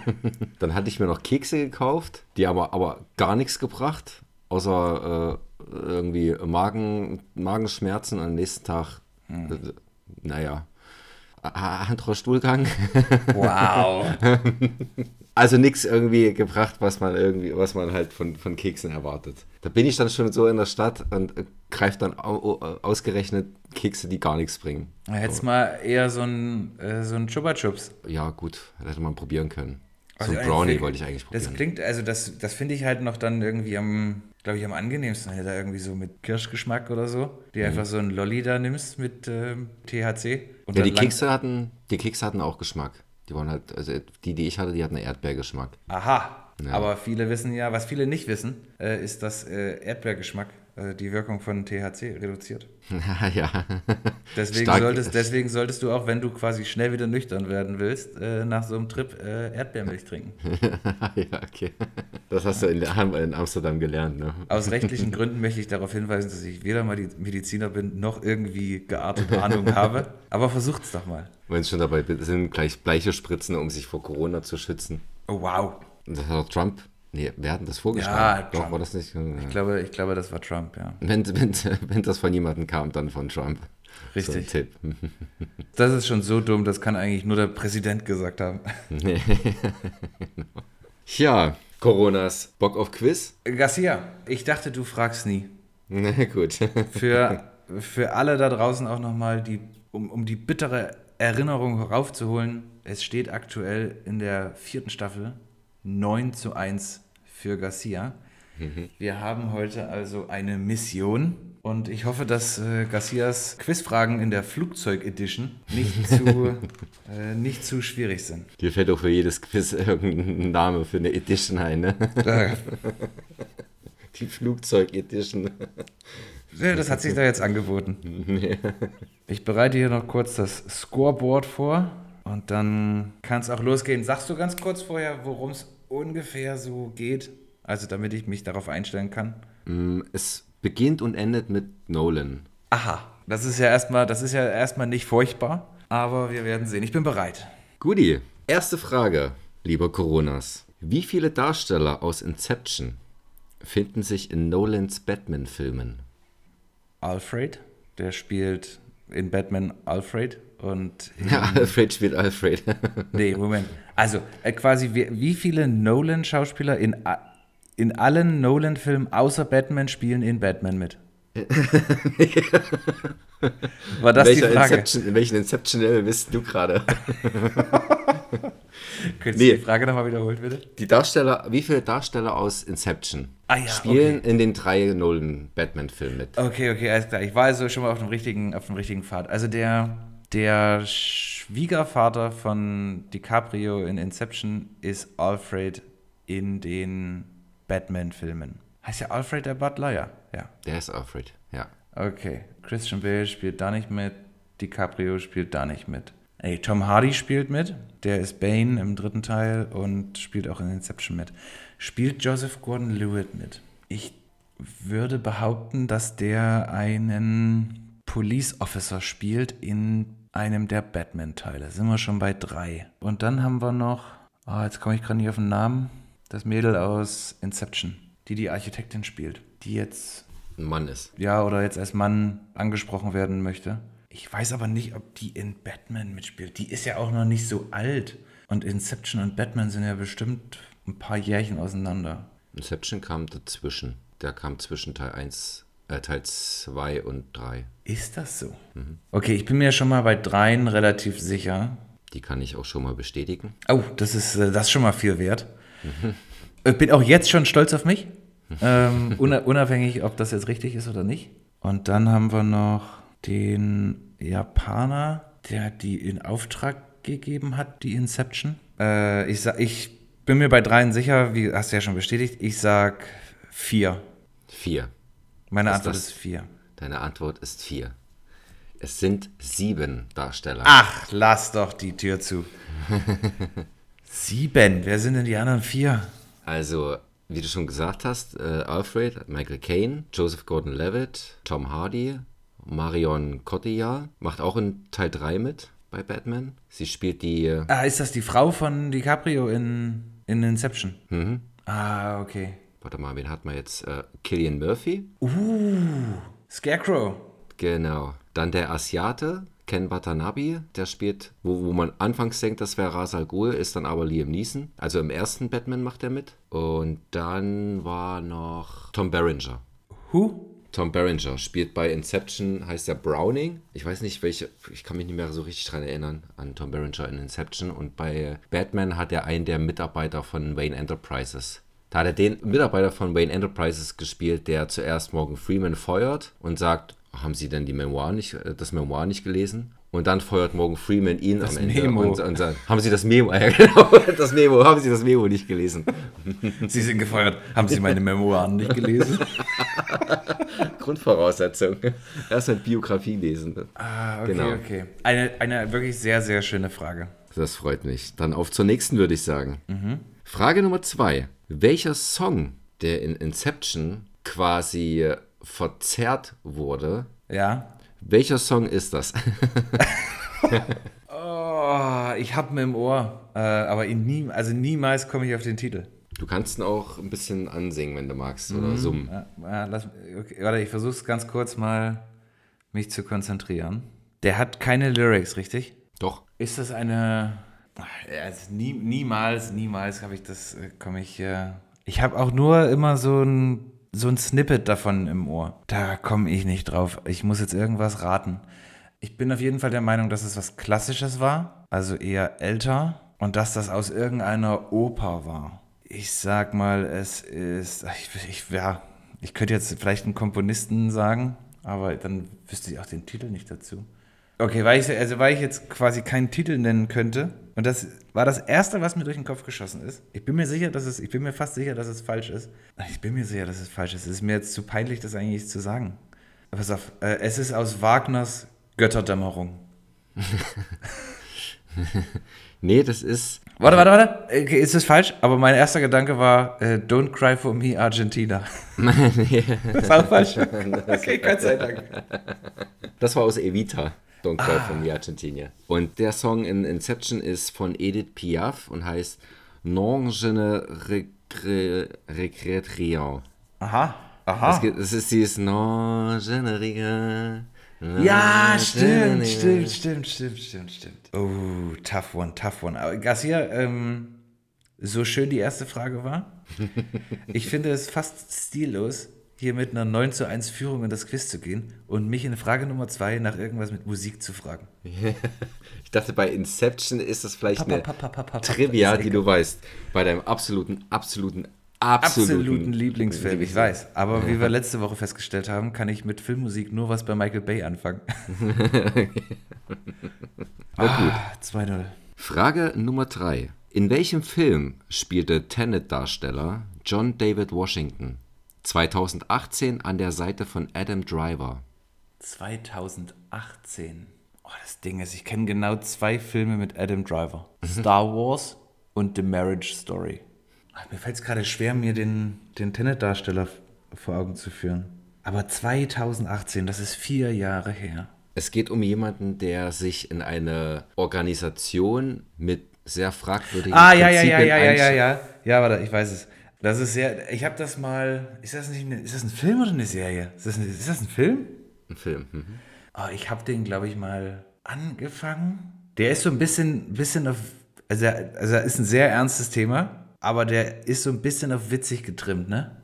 Dann hatte ich mir noch Kekse gekauft, die aber, aber gar nichts gebracht, außer äh, irgendwie Magen, Magenschmerzen am nächsten Tag, äh, naja, A- anderer Stuhlgang. Wow. Also nichts irgendwie gebracht, was man irgendwie, was man halt von, von Keksen erwartet. Da bin ich dann schon so in der Stadt und greife dann au, au, ausgerechnet Kekse, die gar nichts bringen. Hättest mal eher so ein, äh, so ein Chupa Chups. Ja, gut, hätte man probieren können. So Also ein Brownie wollte ich eigentlich probieren. Das klingt, also das, das finde ich halt noch dann irgendwie am, glaube ich, am angenehmsten, wenn du da irgendwie so mit Kirschgeschmack oder so, die einfach so ein Lolli da nimmst mit ähm, THC. Und Ja, die Kekse hatten, die Kekse hatten auch Geschmack. Die waren halt, also die, die ich hatte, die hatten einen Erdbeergeschmack. Aha. Aber viele wissen ja, was viele nicht wissen, äh, ist, dass äh, Erdbeergeschmack die Wirkung von THC reduziert. ja. Deswegen Stark- solltest, deswegen solltest du auch, wenn du quasi schnell wieder nüchtern werden willst, äh, nach so einem Trip äh, Erdbeermilch trinken. ja, okay. Das hast du in, in Amsterdam gelernt, ne? Aus rechtlichen Gründen möchte ich darauf hinweisen, dass ich weder mal die Mediziner bin, noch irgendwie geartete Ahnung habe. Aber versucht's doch mal. Wenn es schon dabei sind, gleich Bleiche spritzen, um sich vor Corona zu schützen. Oh, wow. Und das hat auch Trump, nee, wer hat das vorgeschlagen? Ja, Doch, Trump. war das nicht? Ich glaube, ich glaube, das war Trump, ja. Wenn, wenn, wenn das von jemandem kam, dann von Trump. So ein Richtig. Tipp. Das ist schon so dumm, das kann eigentlich nur der Präsident gesagt haben. Ja, Coronas. Bock auf Quiz? Garcia, ich dachte, du fragst nie. Na gut. Für, für alle da draußen auch nochmal, die, um, um die bittere Erinnerung raufzuholen, es steht aktuell in der vierten Staffel 9 zu 1 für Garcia. Wir haben heute also eine Mission und ich hoffe, dass äh, Garcias Quizfragen in der Flugzeug-Edition nicht, zu, äh, nicht zu schwierig sind. Dir fällt auch für jedes Quiz irgendein Name für eine Edition ein, ne? Äh, Die Flugzeug-Edition. Ja, das hat sich da jetzt angeboten. Ich bereite hier noch kurz das Scoreboard vor und dann kann es auch losgehen. Sagst du ganz kurz vorher, worum es ungefähr so geht? Also damit ich mich darauf einstellen kann. Mm, Es beginnt und endet mit Nolan. Aha, das ist ja erstmal, das ist ja erstmal nicht furchtbar, aber wir werden sehen. Ich bin bereit. Guti, erste Frage, lieber Coronas. Wie viele Darsteller aus Inception finden sich in Nolans Batman-Filmen? Alfred, der spielt in Batman Alfred und Ja, Alfred spielt Alfred. Nee, Moment. Also, äh, quasi, wie, wie viele Nolan-Schauspieler in, in allen Nolan-Filmen außer Batman spielen in Batman mit? War das die Welcher Frage? Inception, in welchen Inception-Level bist du gerade? Könntest Nee. du die Frage nochmal wiederholen, bitte? Die Darsteller, wie viele Darsteller aus Inception Ah ja, spielen in den drei Nolan-Batman-Filmen mit? Okay, okay, alles klar. Ich war also schon mal auf dem richtigen, auf dem richtigen Pfad. Also der, der Schwiegervater von DiCaprio in Inception ist Alfred in den Batman-Filmen. Heißt ja Alfred der Butler? Ja, ja. Der ist Alfred, ja. Okay, Christian Bale spielt da nicht mit, DiCaprio spielt da nicht mit. Ey, Tom Hardy spielt mit, der ist Bane im dritten Teil und spielt auch in Inception mit. Spielt Joseph Gordon-Levitt mit? Ich würde behaupten, dass der einen Police Officer spielt in einem der Batman-Teile. Sind wir schon bei drei. Und dann haben wir noch, ah, jetzt komme ich gerade nicht auf den Namen, das Mädel aus Inception, die die Architektin spielt, die jetzt Ein Mann ist. ja, oder jetzt als Mann angesprochen werden möchte. Ich weiß aber nicht, ob die in Batman mitspielt. Die ist ja auch noch nicht so alt. Und Inception und Batman sind ja bestimmt ein paar Jährchen auseinander. Inception kam dazwischen. Der kam zwischen Teil 1, äh, Teil 2 und 3. Ist das so? Okay, ich bin mir schon mal bei dreien relativ sicher. Die kann ich auch schon mal bestätigen. Oh, das ist, äh, das ist schon mal viel wert. Ich bin auch jetzt schon stolz auf mich. Ähm, una- unabhängig, ob das jetzt richtig ist oder nicht. Und dann haben wir noch den Japaner, der die in Auftrag gegeben hat, die Inception. Äh, ich, sag, ich bin mir bei dreien sicher, wie hast du ja schon bestätigt. Ich sag vier. 4. Meine ist Antwort das? ist vier. Deine Antwort ist 4. Es sind sieben Darsteller. Ach, lass doch die Tür zu. Sieben. Wer sind denn die anderen vier? Also, wie du schon gesagt hast, äh, Alfred, Michael Caine, Joseph Gordon-Levitt, Tom Hardy, Marion Cotillard macht auch in Teil 3 mit bei Batman. Sie spielt die, äh, Ah, ist das die Frau von DiCaprio in, in Inception? mhm. Ah, okay. Warte mal, wen hat man jetzt? Äh, Killian Murphy, Scarecrow. genau. Dann der Asiate, Ken Watanabe, der spielt, wo, wo man anfangs denkt, das wäre Ras Al Ghul, ist dann aber Liam Neeson. Also im ersten Batman macht er mit. Und dann war noch Tom Berenger. Who? Tom Berenger spielt bei Inception, heißt er Browning. Ich weiß nicht, welche, ich kann mich nicht mehr so richtig dran erinnern an Tom Berenger in Inception. Und bei Batman hat er einen der Mitarbeiter von Wayne Enterprises. Da hat er den Mitarbeiter von Wayne Enterprises gespielt, der zuerst Morgan Freeman feuert und sagt, haben Sie denn die Memoir nicht, äh, das Memoir nicht gelesen? Und dann feuert Morgan Freeman ihn Das am Ende Memo. und, und sagt, haben Sie das Memo, ja, genau, das Memo, haben Sie das Memo nicht gelesen? Sie sind gefeuert. Haben Sie meine Memoiren nicht gelesen? Grundvoraussetzung. Erstmal Biografie lesen. Ah, okay, Genau. okay. Eine, eine wirklich sehr, sehr schöne Frage. Das freut mich. Dann auf zur nächsten, würde ich sagen. Frage Nummer zwei. Welcher Song, der in Inception quasi verzerrt wurde, Ja? welcher Song ist das? Oh, ich hab ihn im Ohr. Äh, aber nie, also niemals komme ich auf den Titel. Du kannst ihn auch ein bisschen ansingen, wenn du magst, oder summen. Ja, ja, lass, okay, warte, ich versuche es ganz kurz mal, mich zu konzentrieren. Der hat keine Lyrics, richtig? Doch. Ist das eine. Also nie, niemals, niemals habe ich das, äh, komme ich. Äh, ich habe auch nur immer so ein, so ein Snippet davon im Ohr. Da komme ich nicht drauf. Ich muss jetzt irgendwas raten. Ich bin auf jeden Fall der Meinung, dass es was Klassisches war, also eher älter, und dass das aus irgendeiner Oper war. Ich sag mal, es ist. Ich, ich, ja, ich könnte jetzt vielleicht einen Komponisten sagen, aber dann wüsste ich auch den Titel nicht dazu. Okay, weil ich, also weil ich jetzt quasi keinen Titel nennen könnte, und das war das Erste, was mir durch den Kopf geschossen ist. Ich bin mir sicher, dass es, ich bin mir fast sicher, dass es falsch ist. Ich bin mir sicher, dass es falsch ist. Es ist mir jetzt zu peinlich, das eigentlich zu sagen. Pass auf, äh, es ist aus Wagners Götterdämmerung. Nee, das ist. Warte, warte, warte. Okay, ist das falsch? Aber mein erster Gedanke war, äh, Don't Cry for Me, Argentina. das ist auch falsch. okay, Gott sei Dank. Das war aus Evita. Don't Cry Ah. von Argentina. Und der Song in Inception ist von Edith Piaf und heißt Non je ne regre- regrette rien. Aha, Das, aha. geht, das ist dieses Non je ne regrette Ja, stimmt, stimmt, stimmt, stimmt, stimmt, stimmt. Oh, tough one, tough one. Aber Garcia, ähm, so schön die erste Frage war, ich finde es fast stillos, hier mit einer 9 zu 1 Führung in das Quiz zu gehen und mich in Frage Nummer 2 nach irgendwas mit Musik zu fragen. Ich dachte, bei Inception ist das vielleicht Papa, eine Papa, Papa, Trivia, die du weißt. Bei deinem absoluten, absoluten, absoluten, absoluten Lieblingsfilm, ich weiß. Aber wie wir letzte Woche festgestellt haben, kann ich mit Filmmusik nur was bei Michael Bay anfangen. ah, 2-0. Frage Nummer 3. In welchem Film spielte Tenet-Darsteller John David Washington 2018 an der Seite von Adam Driver? 2018. Oh, das Ding ist, ich kenne genau zwei Filme mit Adam Driver. Star Wars und The Marriage Story. Ach, mir fällt es gerade schwer, mir den, den Tenet-Darsteller vor Augen zu führen. Aber 2018, das ist vier Jahre her. Es geht um jemanden, der sich in eine Organisation mit sehr fragwürdigen Ah, ja, ja, ja, ja, ja, ja, ja. Ja, warte, ich weiß es. Das ist sehr, ich habe das mal, ist das nicht, eine, ist das ein Film oder eine Serie? Ist das, eine, ist das ein Film? Ein Film. Mhm. Oh, ich habe den, glaube ich, mal angefangen. Der ist so ein bisschen, bisschen auf, also, er- also er ist ein sehr ernstes Thema, aber der ist so ein bisschen auf witzig getrimmt, ne?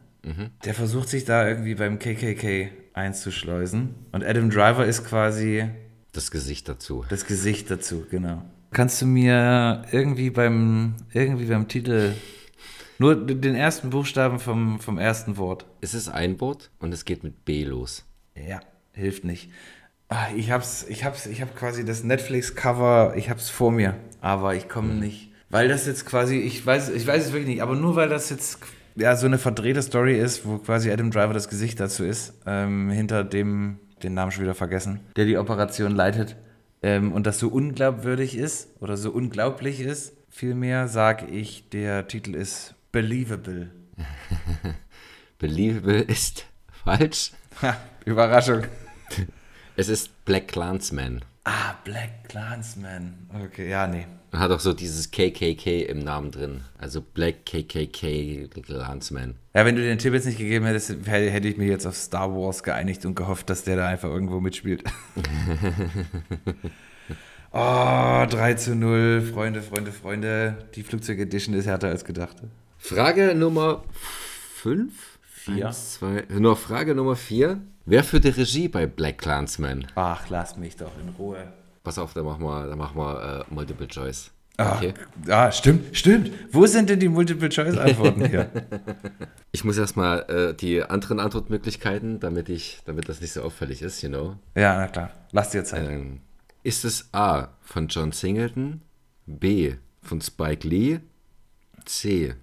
Der versucht sich da irgendwie beim KKK einzuschleusen. Und Adam Driver ist quasi Das Gesicht dazu. das Gesicht dazu, genau. Kannst du mir irgendwie beim, irgendwie beim Titel nur den ersten Buchstaben vom, vom ersten Wort Es ist ein Wort und es geht mit B los. Ja, hilft nicht. Ah, Ich hab's, ich hab's, ich hab quasi das Netflix-Cover, ich hab's vor mir, aber ich komme nicht. Weil das jetzt quasi, ich weiß, ich weiß es wirklich nicht, aber nur weil das jetzt ja so eine verdrehte Story ist, wo quasi Adam Driver das Gesicht dazu ist, ähm, hinter dem, den Namen schon wieder vergessen, der die Operation leitet, ähm, und das so unglaubwürdig ist oder so unglaublich ist, vielmehr sage ich, der Titel ist Believable. Believable ist falsch. Ha, Überraschung. Es ist Black Clansman. Ah, Black Clansman. Okay, ja, nee. Hat auch so dieses KKK im Namen drin. Also Black KKK Clansman. Ja, wenn du den Tipp jetzt nicht gegeben hättest, hätte hätte ich mich jetzt auf Star Wars geeinigt und gehofft, dass der da einfach irgendwo mitspielt. oh, 3 zu 0. Freunde, Freunde, Freunde. Die Flugzeug Edition ist härter als gedacht. Frage Nummer 5? Vier. Nur Frage Nummer 4. Wer führte Regie bei Black Clansman? Ach, lass mich doch in Ruhe. Pass auf, da machen wir, da machen wir äh, Multiple Choice. Ah, Okay. ah, stimmt, stimmt. Wo sind denn die Multiple-Choice-Antworten hier? Ich muss erstmal äh, die anderen Antwortmöglichkeiten, damit ich, damit das nicht so auffällig ist, you know. ja, na klar. Lass dir Zeit. Ähm, ist es A von John Singleton, B von Spike Lee, C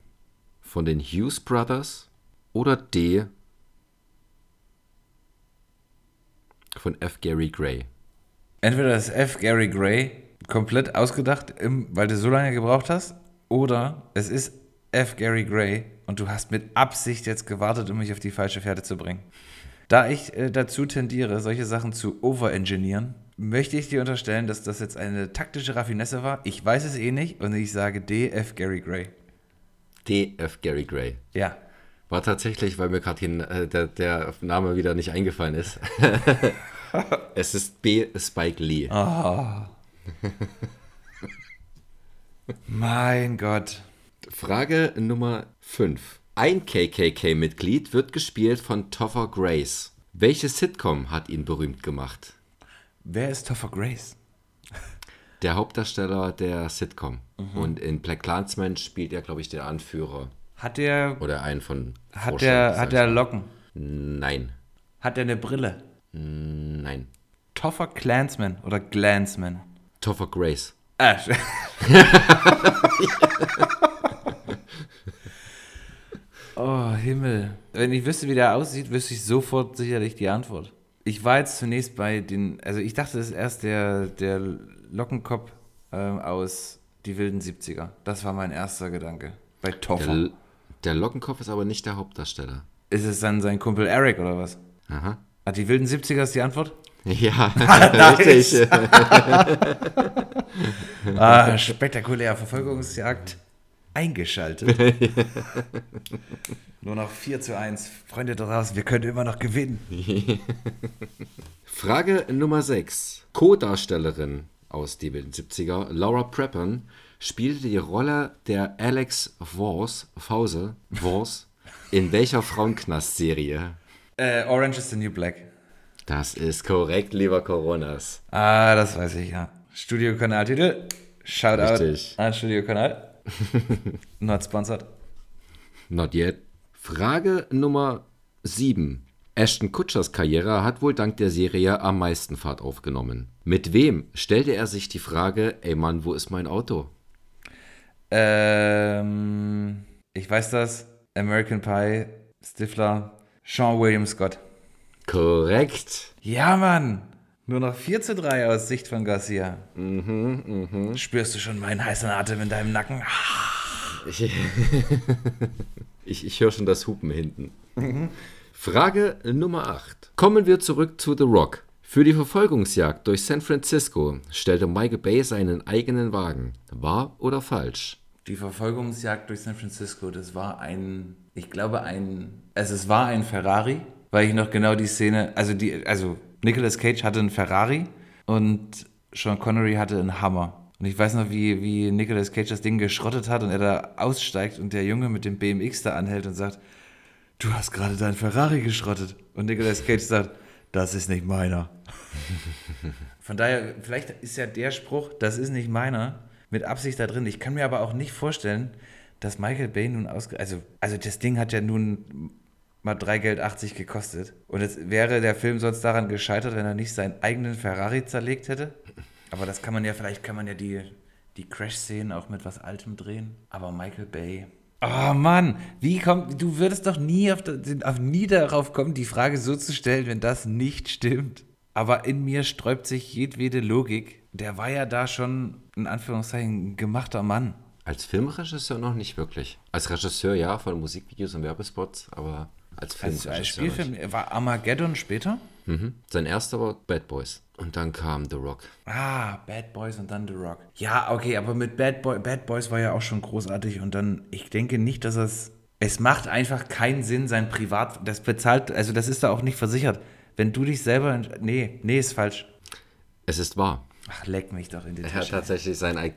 von den Hughes Brothers oder D von F. Gary Gray? Entweder das F. Gary Gray komplett ausgedacht, weil du so lange gebraucht hast, oder es ist F. Gary Gray und du hast mit Absicht jetzt gewartet, um mich auf die falsche Fährte zu bringen. Da ich äh, dazu tendiere, solche Sachen zu overengineeren, möchte ich dir unterstellen, dass das jetzt eine taktische Raffinesse war. Ich weiß es eh nicht und ich sage D. F. Gary Gray. D. F. Gary Gray. Ja. War tatsächlich, weil mir gerade äh, der, der Name wieder nicht eingefallen ist. es ist B. Spike Lee. Mein Gott. Frage Nummer 5. Ein KKK-Mitglied wird gespielt von Topher Grace. Welche Sitcom hat ihn berühmt gemacht? Wer ist Topher Grace? Der Hauptdarsteller der Sitcom. Und in Black Clansman spielt er, glaube ich, den Anführer. Hat der, Oder einen von. hat sag hat der. Locken? Nein. Hat der eine Brille? Nein. Toffer Clansman oder Glansman? Topher Grace. Ah, oh, Himmel. Wenn ich wüsste, wie der aussieht, wüsste ich sofort sicherlich die Antwort. Ich war jetzt zunächst bei den, also ich dachte, das ist erst der, der Lockenkopf ähm, aus Die wilden 70er. Das war mein erster Gedanke. Bei Toffer. Der, der Lockenkopf ist aber nicht der Hauptdarsteller. ist es dann sein Kumpel Eric oder was? Aha. Ah, die wilden 70er ist die Antwort? Ja, richtig. Ah, spektakulär. Verfolgungsjagd eingeschaltet. Nur noch 4 zu 1. Freunde da draußen, wir können immer noch gewinnen. Frage Nummer 6. Co-Darstellerin aus den 70er, Laura Prepon, spielte die Rolle der Alex Vors, Fause, Vors, in welcher Frauenknast-Serie? Äh, Orange is the New Black. Das ist korrekt, lieber Coronas. Ah, das weiß ich, ja. Studio-Kanal-Titel. Shoutout Richtig. an Studio-Kanal. Not sponsored. Not yet. Frage Nummer 7. Ashton Kutschers Karriere hat wohl dank der Serie am meisten Fahrt aufgenommen. Mit wem stellte er sich die Frage, ey Mann, wo ist mein Auto? Ähm, ich weiß das. American Pie, Stifler, Sean William Scott. Korrekt. Ja, Mann. Nur noch 4 zu 3 aus Sicht von Garcia. Spürst du schon meinen heißen Atem in deinem Nacken? Ich, ich, ich höre schon das Hupen hinten. Frage Nummer 8. Kommen wir zurück zu The Rock. Für die Verfolgungsjagd durch San Francisco stellte Michael Bay seinen eigenen Wagen. Wahr oder falsch? Die Verfolgungsjagd durch San Francisco, das war ein, ich glaube ein, also es war ein Ferrari, weil ich noch genau die Szene, also die, also Nicolas Cage hatte einen Ferrari und Sean Connery hatte einen Hammer. Und ich weiß noch, wie, wie Nicolas Cage das Ding geschrottet hat und er da aussteigt und der Junge mit dem BMX da anhält und sagt, du hast gerade deinen Ferrari geschrottet. Und Nicolas Cage sagt, das ist nicht meiner. Von daher, vielleicht ist ja der Spruch, das ist nicht meiner, mit Absicht da drin. Ich kann mir aber auch nicht vorstellen, dass Michael Bay nun ausge... Also, also das Ding hat ja nun mal 3 Geld 80 gekostet. Und es wäre der Film sonst daran gescheitert, wenn er nicht seinen eigenen Ferrari zerlegt hätte. Aber das kann man ja, vielleicht kann man ja die, die Crash-Szenen auch mit was Altem drehen. Aber Michael Bay... Oh Mann, wie kommt, du würdest doch nie, auf, auf, nie darauf kommen, die Frage so zu stellen, wenn das nicht stimmt. Aber in mir sträubt sich jedwede Logik. Der war ja da schon, in Anführungszeichen, ein gemachter Mann. Als Filmregisseur noch nicht wirklich. Als Regisseur ja, von Musikvideos und Werbespots, aber als Als, Filmregisseur als Spielfilm, war Armageddon später? Mhm. Sein erster war Bad Boys. Und dann kam The Rock. Ah, Bad Boys und dann The Rock. Ja, okay, aber mit Bad, Boy, Bad Boys war ja auch schon großartig und dann, ich denke nicht, dass es, es macht einfach keinen Sinn, sein Privat, das bezahlt, also das ist da auch nicht versichert. Wenn du dich selber, nee, nee, ist falsch. Es ist wahr. Ach, leck mich doch in die Er hat Tasche. tatsächlich sein eigen.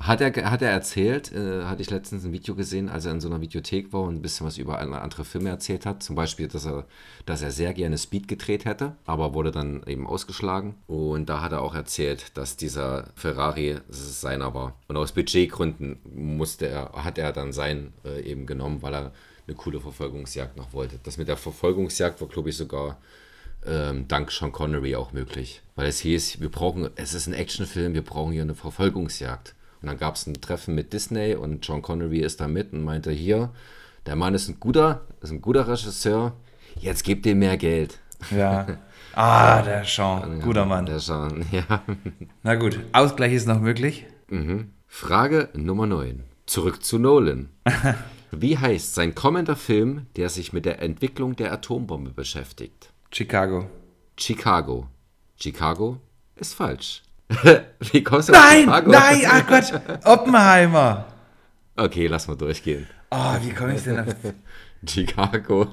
Hat er, hat er erzählt, äh, hatte ich letztens ein Video gesehen, als er in so einer Videothek war und ein bisschen was über andere Filme erzählt hat. Zum Beispiel, dass er, dass er sehr gerne Speed gedreht hätte, aber wurde dann eben ausgeschlagen. Und da hat er auch erzählt, dass dieser Ferrari seiner war. Und aus Budgetgründen musste er, hat er dann sein äh, eben genommen, weil er eine coole Verfolgungsjagd noch wollte. Das mit der Verfolgungsjagd war, glaube ich, sogar ähm, dank Sean Connery auch möglich. Weil es hieß, wir brauchen, es ist ein Actionfilm, wir brauchen hier eine Verfolgungsjagd. Und dann gab es ein Treffen mit Disney und Sean Connery ist da mit und meinte, hier, der Mann ist ein guter, ist ein guter Regisseur, jetzt gebt ihm mehr Geld. Ja. Ah, der Sean, guter Mann. Der Sean, ja. Na gut, Ausgleich ist noch möglich. Frage Nummer 9. Zurück zu Nolan. Wie heißt sein kommender Film, der sich mit der Entwicklung der Atombombe beschäftigt? Chicago. Chicago. Chicago ist falsch. Wie kommst du auf Nein, Chicago? nein, ach Quatsch, Oppenheimer. Okay, lass mal durchgehen. Oh, wie komme ich denn auf... Chicago.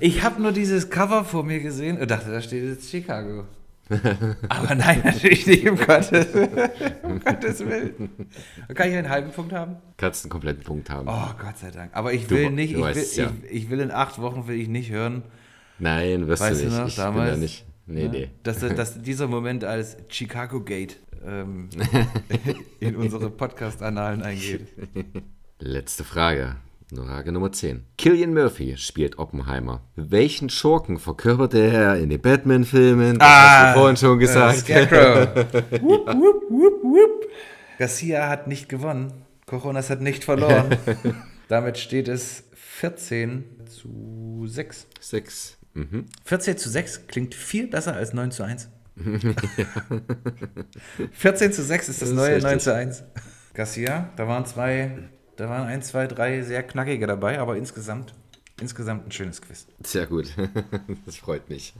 Ich habe nur dieses Cover vor mir gesehen und dachte, da steht jetzt Chicago. Aber nein, natürlich nicht, um Gottes, um Gottes Willen. Kann ich einen halben Punkt haben? Kannst einen kompletten Punkt haben. Oh, Gott sei Dank. Aber ich Du- will nicht, du ich will, weißt ja. ich, ich will in acht Wochen will ich nicht hören, Nein, wirst weißt du du nicht. noch, ich bin damals? da nicht. Nee, ne, nee. dass, dass dieser Moment als Chicago Gate ähm, in unsere Podcast-Annalen eingeht. Letzte Frage. Frage Nummer 10. Killian Murphy spielt Oppenheimer. Welchen Schurken verkörperte er in den Batman-Filmen? Das hast du vorhin schon äh, gesagt. Scarecrow. wupp, wupp, wupp, wupp. Garcia hat nicht gewonnen. Coronas hat nicht verloren. Damit steht es 14 zu 6. Sechs. Mhm. 14 zu 6 klingt viel besser als 9 zu 1. 14 zu 6 ist das, Das ist neue richtig. 9 zu 1. Garcia, da waren zwei, da waren ein, zwei, drei sehr knackige dabei, aber insgesamt, insgesamt ein schönes Quiz. Sehr gut. Das freut mich.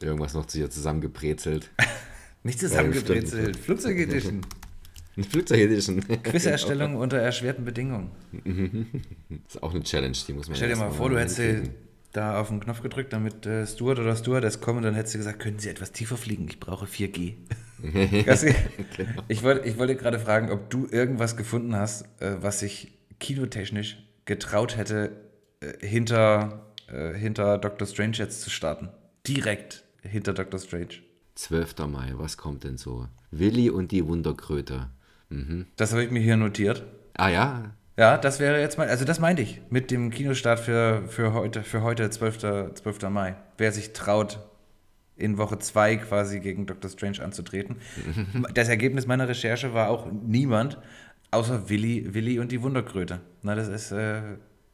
Irgendwas noch zu hier zusammengebrezelt. Nicht zusammengebrezelt. Flugzeug Edition. Eine Flugzeug Edition. Quizerstellung unter erschwerten Bedingungen. Das ist auch eine Challenge, die muss man Stell dir mal vor, du hättest. Da auf den Knopf gedrückt, damit äh, Stuart oder Stewardess kommen dann hättest du gesagt, können Sie etwas tiefer fliegen? Ich brauche 4G. Weißt du, ich, wollte, ich wollte gerade fragen, ob du irgendwas gefunden hast, äh, was sich kinotechnisch getraut hätte, äh, hinter, äh, hinter Doctor Strange jetzt zu starten. Direkt hinter Doctor Strange. 12. Mai, was kommt denn so? Willi und die Wunderkröte. Das habe ich mir hier notiert. Ah ja, Ja, das wäre jetzt mal, also das meinte ich mit dem Kinostart für, für heute, für heute 12. 12. Mai. Wer sich traut, in Woche 2 quasi gegen Doctor Strange anzutreten. Das Ergebnis meiner Recherche war auch niemand, außer Willi, Willi und die Wunderkröte. Na, das ist äh,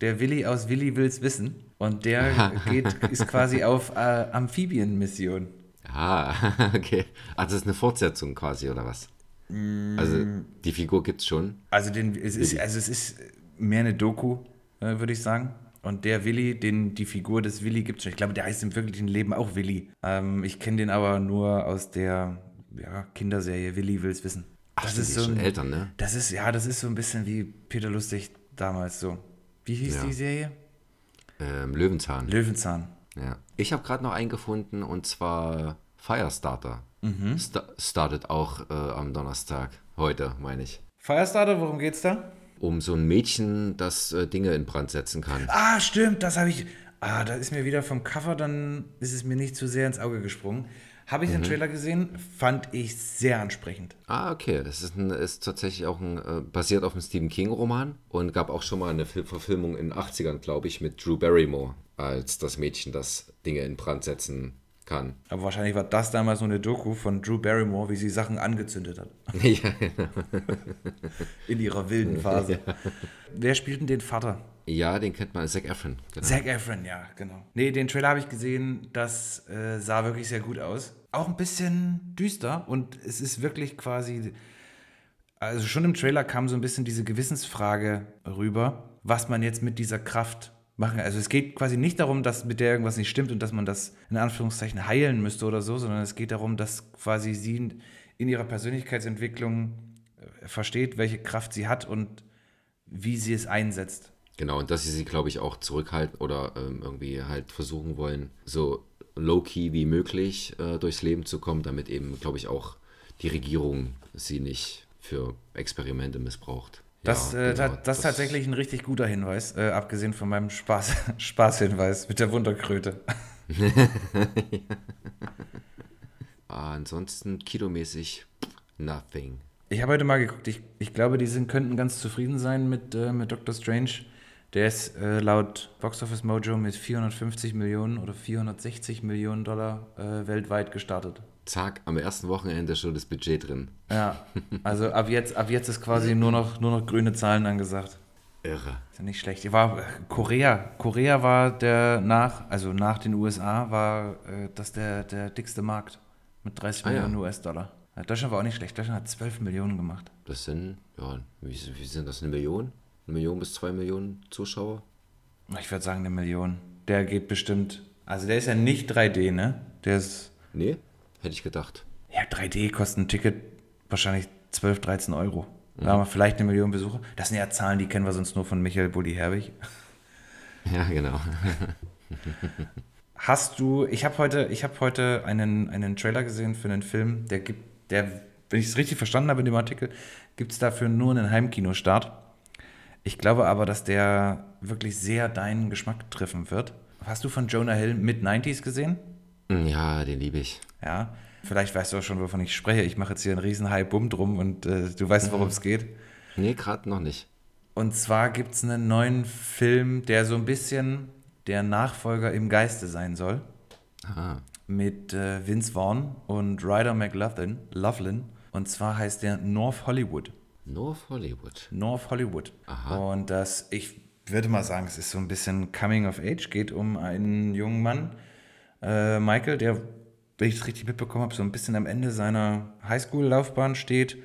der Willi aus Willi will's wissen. Und der geht, ist quasi auf äh, Amphibienmission. Ah, okay. Ah, das ist eine Fortsetzung quasi, oder was? Also, die Figur gibt's schon. Also, den, es, ist, also es ist mehr eine Doku, äh, würde ich sagen. Und der Willi, den, die Figur des Willi gibt es schon. Ich glaube, der heißt im wirklichen Leben auch Willi. Ähm, ich kenne den aber nur aus der ja, Kinderserie Willi will's wissen. Ach, das ist schon ein, Eltern, ne? Das ist, ja, das ist so ein bisschen wie Peter Lustig damals so. Wie hieß Ja. die Serie? Ähm, Löwenzahn. Löwenzahn. ja. Ich habe gerade noch einen gefunden und zwar Firestarter. Mhm. Sta startet auch äh, am Donnerstag. Heute, meine ich. Firestarter, worum geht's da? Um so ein Mädchen, das äh, Dinge in Brand setzen kann. Ah, stimmt, das habe ich. Ah, da ist mir wieder vom Cover, dann ist es mir nicht zu sehr ins Auge gesprungen. Habe ich Mhm. den Trailer gesehen, fand ich sehr ansprechend. Ah, okay. Das ist, ein, ist tatsächlich auch ein, äh, basiert auf einem Stephen King-Roman und gab auch schon mal eine Fil Verfilmung in den 80ern, glaube ich, mit Drew Barrymore als das Mädchen, das Dinge in Brand setzen kann. Aber wahrscheinlich war das damals nur eine Doku von Drew Barrymore, wie sie Sachen angezündet hat. ja, genau. In ihrer wilden Phase. Wer spielt denn den Vater? ja, den kennt man, Zac Efron. Genau. Zac Efron, ja, genau. Nee, den Trailer habe ich gesehen, das äh, sah wirklich sehr gut aus. Auch ein bisschen düster und es ist wirklich quasi, also schon im Trailer kam so ein bisschen diese Gewissensfrage rüber, was man jetzt mit dieser Kraft machen. Also es geht quasi nicht darum, dass mit der irgendwas nicht stimmt und dass man das in Anführungszeichen heilen müsste oder so, sondern es geht darum, dass quasi sie in ihrer Persönlichkeitsentwicklung äh, versteht, welche Kraft sie hat und wie sie es einsetzt. Genau, und dass sie sie, glaube ich, auch zurückhalten oder ähm, irgendwie halt versuchen wollen, so low-key wie möglich äh, durchs Leben zu kommen, damit eben, glaube ich, auch die Regierung sie nicht für Experimente missbraucht. Das, Ja, äh, genau, das ist tatsächlich ein richtig guter Hinweis, äh, abgesehen von meinem Spaß, Spaßhinweis mit der Wunderkröte. Ah, ansonsten kilomäßig nothing. Ich habe heute mal geguckt, ich, ich glaube, die sind, könnten ganz zufrieden sein mit, äh, mit Doctor Strange. Der ist äh, laut Box Office Mojo mit 450 Millionen oder 460 Millionen Dollar äh, weltweit gestartet. Zack, am ersten Wochenende schon das Budget drin. Ja, also ab jetzt, ab jetzt ist quasi nur noch, nur noch grüne Zahlen angesagt. Irre. Ist ja nicht schlecht. War äh, Korea. Korea war der nach, also nach den USA war äh, das der, der dickste Markt mit 30 Ah, ja. Millionen US-Dollar. Ja, Deutschland war auch nicht schlecht. Deutschland hat 12 Millionen gemacht. Das sind, ja, wie, wie sind das, eine Million? Eine Million bis zwei Millionen Zuschauer? Ich würde sagen eine Million. Der geht bestimmt. Also der ist ja nicht 3D, ne? Der ist. Nee, hätte ich gedacht. Ja, 3D kostet ein Ticket wahrscheinlich 12, 13 Euro. Da haben wir vielleicht eine Million Besucher. Das sind ja Zahlen, die kennen wir sonst nur von Michael Bulli Herbig. Ja, genau. Hast du, ich habe heute, ich habe heute einen, einen Trailer gesehen für einen Film, der gibt, der, wenn ich es richtig verstanden habe in dem Artikel, gibt es dafür nur einen Heimkinostart. Ich glaube aber, dass der wirklich sehr deinen Geschmack treffen wird. Hast du von Jonah Hill Mid-90s gesehen? Ja, den liebe ich. Ja. Vielleicht weißt du auch schon, wovon ich spreche. Ich mache jetzt hier einen riesen High-Bum drum und äh, du weißt, worum es geht. Nee, gerade noch nicht. Und zwar gibt es einen neuen Film, der so ein bisschen der Nachfolger im Geiste sein soll. Ah, Mit äh, Vince Vaughn und Ryder McLaughlin. Loughlin. Und zwar heißt der North Hollywood. North Hollywood. North Hollywood. Aha. Und das, ich würde mal sagen, es ist so ein bisschen Coming of Age. Geht um einen jungen Mann, äh, Michael, der, wenn ich es richtig mitbekommen habe, so ein bisschen am Ende seiner Highschool-Laufbahn steht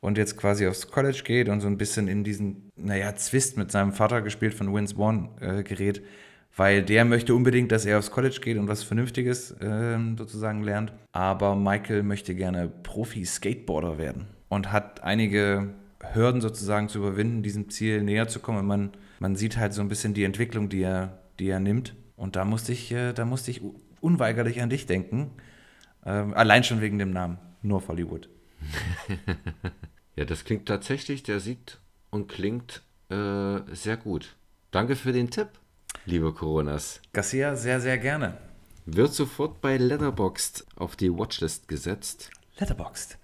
und jetzt quasi aufs College geht und so ein bisschen in diesen, naja, Zwist mit seinem Vater gespielt von Vince Vaughn äh, gerät, weil der möchte unbedingt, dass er aufs College geht und was Vernünftiges ähm, sozusagen lernt. Aber Michael möchte gerne Profi-Skateboarder werden. und hat einige Hürden sozusagen zu überwinden, diesem Ziel näher zu kommen. Und man, man sieht halt so ein bisschen die Entwicklung, die er, die er nimmt. Und da musste ich, äh, da musste ich unweigerlich an dich denken. Ähm, allein schon wegen dem Namen. North Hollywood. ja, das klingt tatsächlich, der sieht und klingt äh, sehr gut. Danke für den Tipp, liebe Coronas. Garcia, sehr, sehr gerne. Wird sofort bei Letterboxd auf die Watchlist gesetzt. Letterboxd.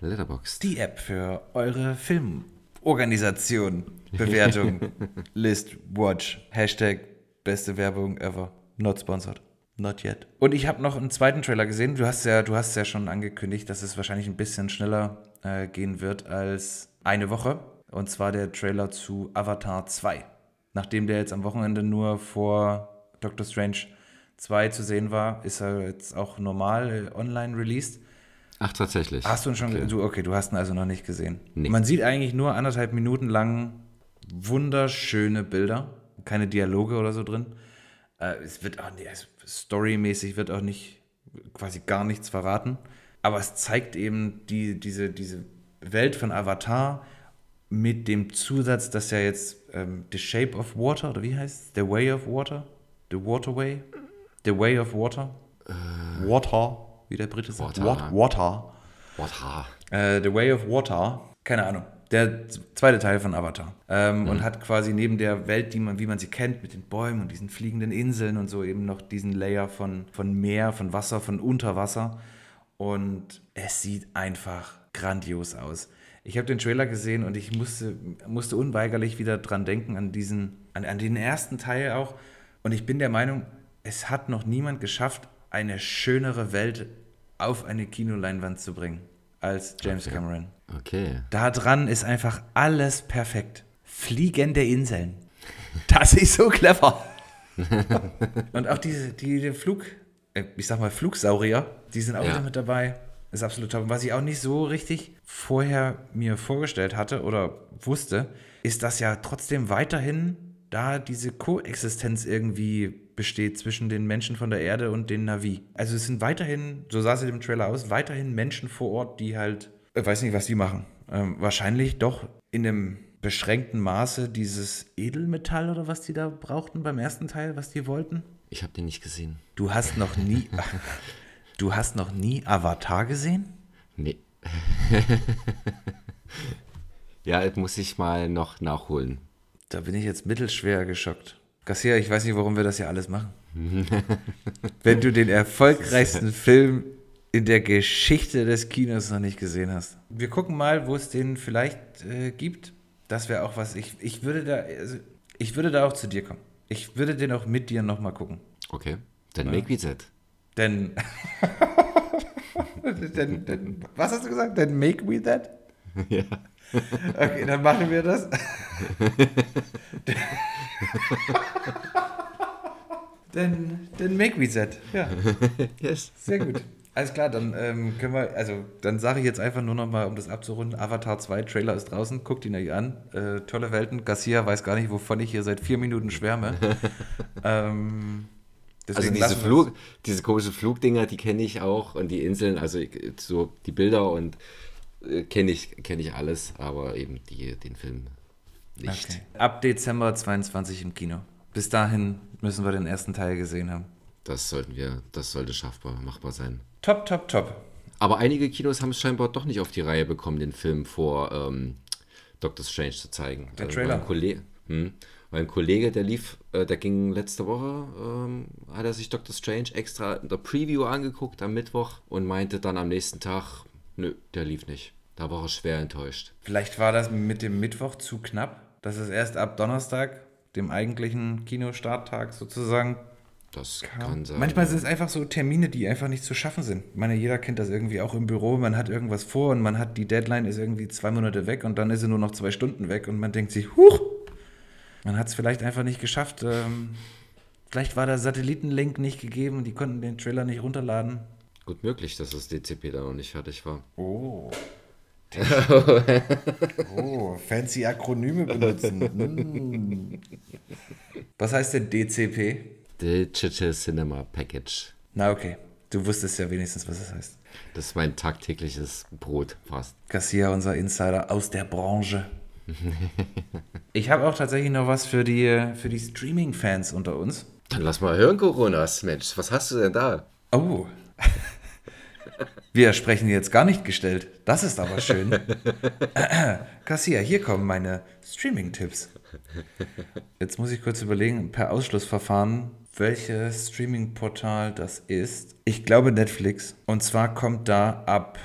Letterboxd. Die App für eure Filmorganisation. Bewertung, List, Watch, Hashtag, beste Werbung ever. Not sponsored. Not yet. Und ich habe noch einen zweiten Trailer gesehen. Du hast ja, du hast ja schon angekündigt, dass es wahrscheinlich ein bisschen schneller äh, gehen wird als eine Woche. Und zwar der Trailer zu Avatar 2. Nachdem der jetzt am Wochenende nur vor Doctor Strange 2 zu sehen war, ist er jetzt auch normal äh, online released. Ach, tatsächlich. Hast du ihn schon, okay. Du, okay, du hast ihn also noch nicht gesehen. Nee. Man sieht eigentlich nur anderthalb Minuten lang wunderschöne Bilder, keine Dialoge oder so drin. Äh, es wird auch nicht, storymäßig wird auch nicht, quasi gar nichts verraten. Aber es zeigt eben die, diese, diese Welt von Avatar mit dem Zusatz, dass ja jetzt ähm, The Shape of Water, oder wie heißt es? The Way of Water? The Waterway? The Way of Water? Äh, Water, wie der Brite sagt. Water. Water. Water. Äh, The Way of Water. Keine Ahnung der zweite Teil von Avatar. Ähm, mhm. Und hat quasi neben der Welt, die man, wie man sie kennt, mit den Bäumen und diesen fliegenden Inseln und so eben noch diesen Layer von, von Meer, von Wasser, von Unterwasser. Und es sieht einfach grandios aus. Ich habe den Trailer gesehen und ich musste, musste unweigerlich wieder dran denken, an diesen, an, an den ersten Teil auch. Und ich bin der Meinung, es hat noch niemand geschafft, eine schönere Welt auf eine Kinoleinwand zu bringen als James okay. Cameron. Okay. Da dran ist einfach alles perfekt. Fliegende Inseln. Das ist so clever. Und auch diese, die, die Flug, äh, ich sag mal Flugsaurier, die sind auch ja. mit dabei. Ist absolut top. Und was ich auch nicht so richtig vorher mir vorgestellt hatte oder wusste, ist, dass ja trotzdem weiterhin da diese Koexistenz irgendwie besteht zwischen den Menschen von der Erde und den Navi. Also es sind weiterhin, so sah es in dem Trailer aus, weiterhin Menschen vor Ort, die halt, ich weiß nicht, was die machen. Ähm, wahrscheinlich doch in einem beschränkten Maße dieses Edelmetall oder was die da brauchten beim ersten Teil, was die wollten. Ich habe den nicht gesehen. Du hast noch nie, du hast noch nie Avatar gesehen? Nee. ja, das muss ich mal noch nachholen. Da bin ich jetzt mittelschwer geschockt. Garcia, ich weiß nicht, warum wir das hier alles machen. Wenn du den erfolgreichsten Film in der Geschichte des Kinos noch nicht gesehen hast. Wir gucken mal, wo es den vielleicht äh, gibt. Das wäre auch was. Ich, ich würde da, also ich würde da auch zu dir kommen. Ich würde den auch mit dir nochmal gucken. Okay. Dann ja. make me that. Denn, denn, denn, was hast du gesagt? Then make me that? Ja. Okay, dann machen wir das. dann, dann make we that. Ja. Yes. Sehr gut. Alles klar, dann ähm, können wir, also dann sage ich jetzt einfach nur noch mal, um das abzurunden, Avatar 2 Trailer ist draußen, guckt ihn euch an. Äh, tolle Welten. Garcia weiß gar nicht, wovon ich hier seit vier Minuten schwärme. ähm, also diese, Flug, diese komischen Flugdinger, die kenne ich auch und die Inseln, also so die Bilder und äh, kenne ich, kenn ich alles, aber eben die, den Film nicht. Okay. Ab Dezember 22 im Kino. Bis dahin müssen wir den ersten Teil gesehen haben. Das sollten wir, das sollte schaffbar, machbar sein. Top, top, top. Aber einige Kinos haben es scheinbar doch nicht auf die Reihe bekommen, den Film vor ähm, Doctor Strange zu zeigen. Der also Trailer. Mein Kollege, hm, mein Kollege, der lief, äh, der ging letzte Woche, ähm, hat er sich Doctor Strange extra in der Preview angeguckt am Mittwoch und meinte dann am nächsten Tag, nö, der lief nicht. Da war er schwer enttäuscht. Vielleicht war das mit dem Mittwoch zu knapp, dass es erst ab Donnerstag, dem eigentlichen Kinostarttag sozusagen, das kam. kann sein. Manchmal sind es einfach so Termine, die einfach nicht zu schaffen sind. Ich meine, jeder kennt das irgendwie auch im Büro. Man hat irgendwas vor und man hat die Deadline ist irgendwie zwei Monate weg und dann ist sie nur noch zwei Stunden weg und man denkt sich, huch, man hat es vielleicht einfach nicht geschafft. Ähm, vielleicht war der Satellitenlink nicht gegeben und die konnten den Trailer nicht runterladen. Gut möglich, dass das DCP da noch nicht fertig war. Oh. oh, fancy Akronyme benutzen. Mm. Was heißt denn DCP? Digital Cinema Package. Na okay, du wusstest ja wenigstens, was das heißt. Das ist mein tagtägliches Brot fast. Garcia, unser Insider aus der Branche. Ich habe auch tatsächlich noch was für die, für die Streaming-Fans unter uns. Dann lass mal hören, Coronas. Mensch, was hast du denn da? Oh. Wir sprechen jetzt gar nicht gestellt. Das ist aber schön. Garcia, hier kommen meine Streaming-Tipps. Jetzt muss ich kurz überlegen, per Ausschlussverfahren, welches Streaming-Portal das ist. Ich glaube Netflix. Und zwar kommt da ab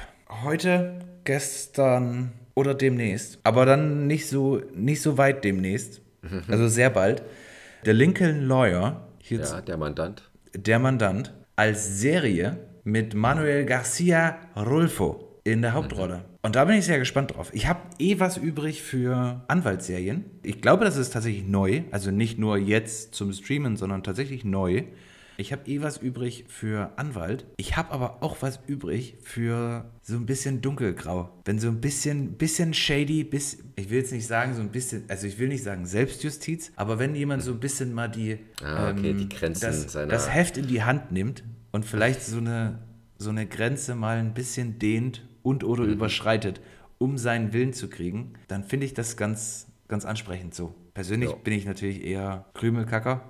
heute, gestern oder demnächst. Aber dann nicht so, nicht so weit demnächst. Also sehr bald. Der Lincoln Lawyer, hier Ja, der Mandant. der Mandant als Serie mit Manuel Garcia Rulfo in der Hauptrolle. Und da bin ich sehr gespannt drauf. Ich habe eh was übrig für Anwaltsserien. Ich glaube, das ist tatsächlich neu. Also nicht nur jetzt zum Streamen, sondern tatsächlich neu. Ich habe eh was übrig für Anwalt. Ich habe aber auch was übrig für so ein bisschen dunkelgrau. Wenn so ein bisschen, bisschen shady, bis, ich will jetzt nicht sagen so ein bisschen, also ich will nicht sagen Selbstjustiz, aber wenn jemand so ein bisschen mal die, Ah, okay, die Grenzen das, seiner- das Heft in die Hand nimmt und vielleicht so eine, so eine Grenze mal ein bisschen dehnt und oder Mhm. überschreitet, um seinen Willen zu kriegen, dann finde ich das ganz, ganz ansprechend so. Persönlich Ja. bin ich natürlich eher Krümelkacker.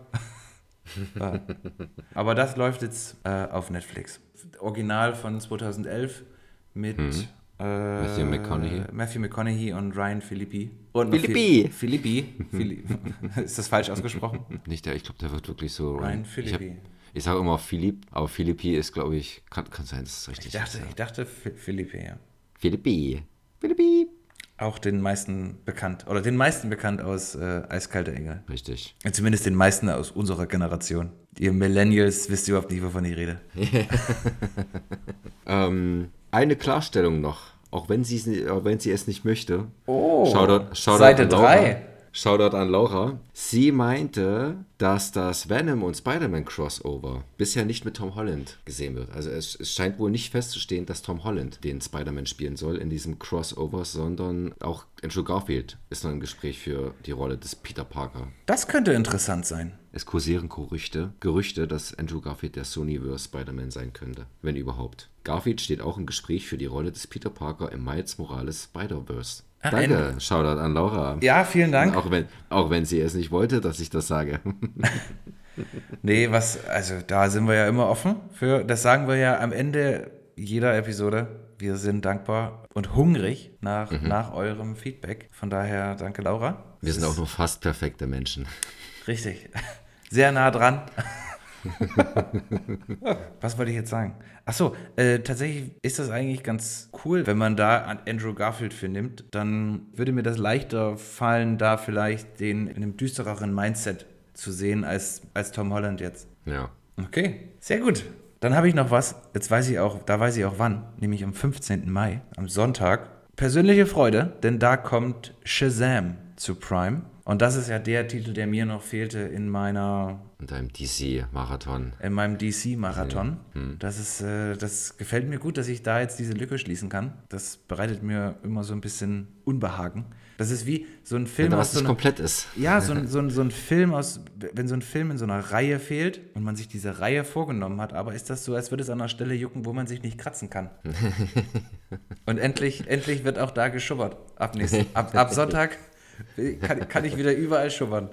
Aber das läuft jetzt äh, auf Netflix. Original von 2011 mit äh, Mhm. Matthew McConaughey. Matthew McConaughey und Ryan Philippi. Und Philippi. Phil- Philippi. Philippi. Ist das falsch ausgesprochen? Nicht der, ich glaube, der wird wirklich so. Ryan Philippi. Ich sage immer Philipp, aber Philippi ist, glaube ich, kann, kann sein, dass es richtig Ich dachte, ist. ich dachte Phi- Philippi, ja. Philippi. Philippi. Auch den meisten bekannt, oder den meisten bekannt aus äh, Eiskalter Engel. Richtig. Zumindest den meisten aus unserer Generation. Ihr Millennials wisst überhaupt nicht, wovon ich rede. Ähm, eine Klarstellung noch, auch wenn, sie es nicht- auch wenn sie es nicht möchte. Oh, Shoutout, Shoutout Seite an Laura. 3. Shoutout an Laura. Sie meinte, dass das Venom und Spider-Man Crossover bisher nicht mit Tom Holland gesehen wird. Also es, es scheint wohl nicht festzustehen, dass Tom Holland den Spider-Man spielen soll in diesem Crossover, sondern auch Andrew Garfield ist noch im Gespräch für die Rolle des Peter Parker. Das könnte interessant sein. Es kursieren Gerüchte, Gerüchte, dass Andrew Garfield der Sonyverse Spider-Man sein könnte, wenn überhaupt. Garfield steht auch im Gespräch für die Rolle des Peter Parker im Miles Morales Spider-Verse. Ach, Danke, Ende. Shoutout an Laura. Ja, vielen Dank. Auch wenn, auch wenn sie es nicht wollte, dass ich das sage. Nee, was, also da sind wir ja immer offen für. Das sagen wir ja am Ende jeder Episode. Wir sind dankbar und hungrig nach, nach eurem Feedback. Von daher danke, Laura. Wir sind auch nur fast perfekte Menschen. Richtig. Sehr nah dran. Was wollte ich jetzt sagen? Achso, äh, tatsächlich ist das eigentlich ganz cool, wenn man da an Andrew Garfield für nimmt. Dann würde mir das leichter fallen, da vielleicht den in einem düstereren Mindset zu sehen als, als Tom Holland jetzt. Ja. Okay, sehr gut. Dann habe ich noch was. Jetzt weiß ich auch, da weiß ich auch wann, nämlich am 15. Mai, am Sonntag. Persönliche Freude, denn da kommt Shazam zu Prime. Und das ist ja der Titel, der mir noch fehlte in meiner Und einem DC-Marathon. in meinem DC-Marathon. Das ist, äh, das gefällt mir gut, dass ich da jetzt diese Lücke schließen kann. Das bereitet mir immer so ein bisschen Unbehagen. Das ist wie so ein Film Wenn aus was so nicht einer, komplett ist. ja, so ein, so, ein, so ein Film aus, wenn so ein Film in so einer Reihe fehlt und man sich diese Reihe vorgenommen hat, aber ist das so, als würde es an einer Stelle jucken, wo man sich nicht kratzen kann. Und endlich, endlich wird auch da geschubbert. Ab, nächsten, ab, ab Sonntag kann, kann ich wieder überall schubbern.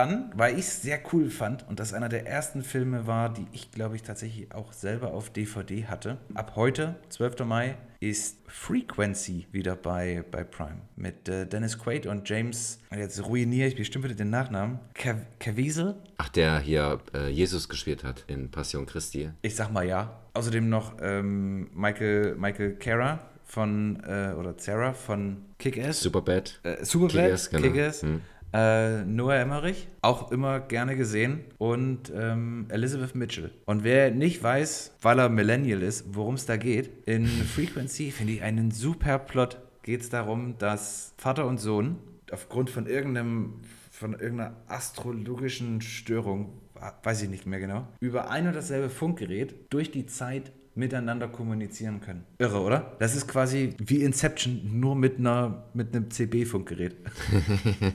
Dann, weil ich es sehr cool fand und das einer der ersten Filme war, die ich, glaube ich, tatsächlich auch selber auf DVD hatte. Ab heute, 12. Mai, ist Frequency wieder bei, bei Prime. Mit äh, Dennis Quaid und James, jetzt ruiniere ich bestimmt wieder den Nachnamen, Cav- Caviezel. Ach, der hier äh, Jesus gespielt hat in Passion Christi. Ich sag mal ja. Außerdem noch ähm, Michael, Michael Cara von, äh, oder Sarah von Kick-Ass. Superbad. Äh, Superbad, Kick-Ass, genau. Kick-Ass. Äh, Noah Emmerich, auch immer gerne gesehen. Und ähm, Elizabeth Mitchell. Und wer nicht weiß, weil er Millennial ist, worum es da geht, in Frequency finde ich einen super Plot. Geht es darum, dass Vater und Sohn aufgrund von irgendeinem von irgendeiner astrologischen Störung, weiß ich nicht mehr genau, über ein und dasselbe Funkgerät durch die Zeit miteinander kommunizieren können. Irre, oder? Das ist quasi wie Inception, nur mit, einer, mit einem CB-Funkgerät.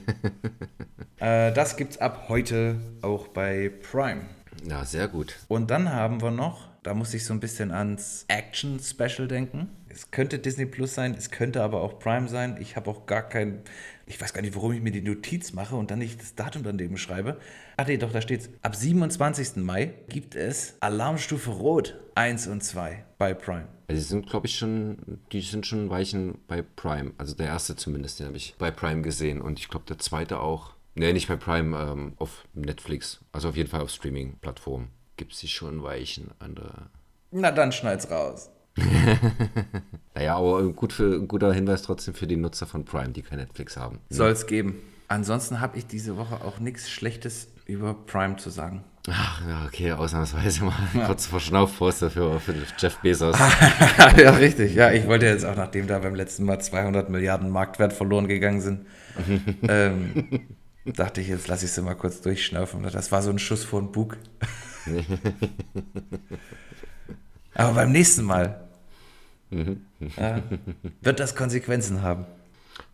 äh, das gibt's ab heute auch bei Prime. Ja, sehr gut. Und dann haben wir noch, Da muss ich so ein bisschen ans Action-Special denken. Es könnte Disney Plus sein, es könnte aber auch Prime sein. Ich habe auch gar kein, ich weiß gar nicht, warum ich mir die Notiz mache und dann nicht das Datum daneben schreibe. Ach nee, doch, da steht's. Ab 27. Mai gibt es Alarmstufe Rot 1 und 2 bei Prime. Also die sind, glaube ich, schon, die sind schon Weichen bei Prime. Also der erste zumindest, den habe ich bei Prime gesehen. Und ich glaube, der zweite auch. Nee, nicht bei Prime, ähm, auf Netflix. Also auf jeden Fall auf Streaming-Plattformen. Gibt es die schon Weichen. Andere. Na dann schneid's raus. Naja, aber gut für, ein guter Hinweis trotzdem für die Nutzer von Prime, die kein Netflix haben. Soll es geben. Ansonsten habe ich diese Woche auch nichts Schlechtes über Prime zu sagen. Ach, ja, okay, ausnahmsweise mal kurz Verschnaufposter für, für Jeff Bezos. ja, richtig. Ja, ich wollte jetzt auch, nachdem da beim letzten Mal 200 Milliarden Marktwert verloren gegangen sind, ähm, dachte ich, jetzt lasse ich sie mal kurz durchschnaufen. Das war so ein Schuss vor den Bug. Aber beim nächsten Mal ja, wird das Konsequenzen haben.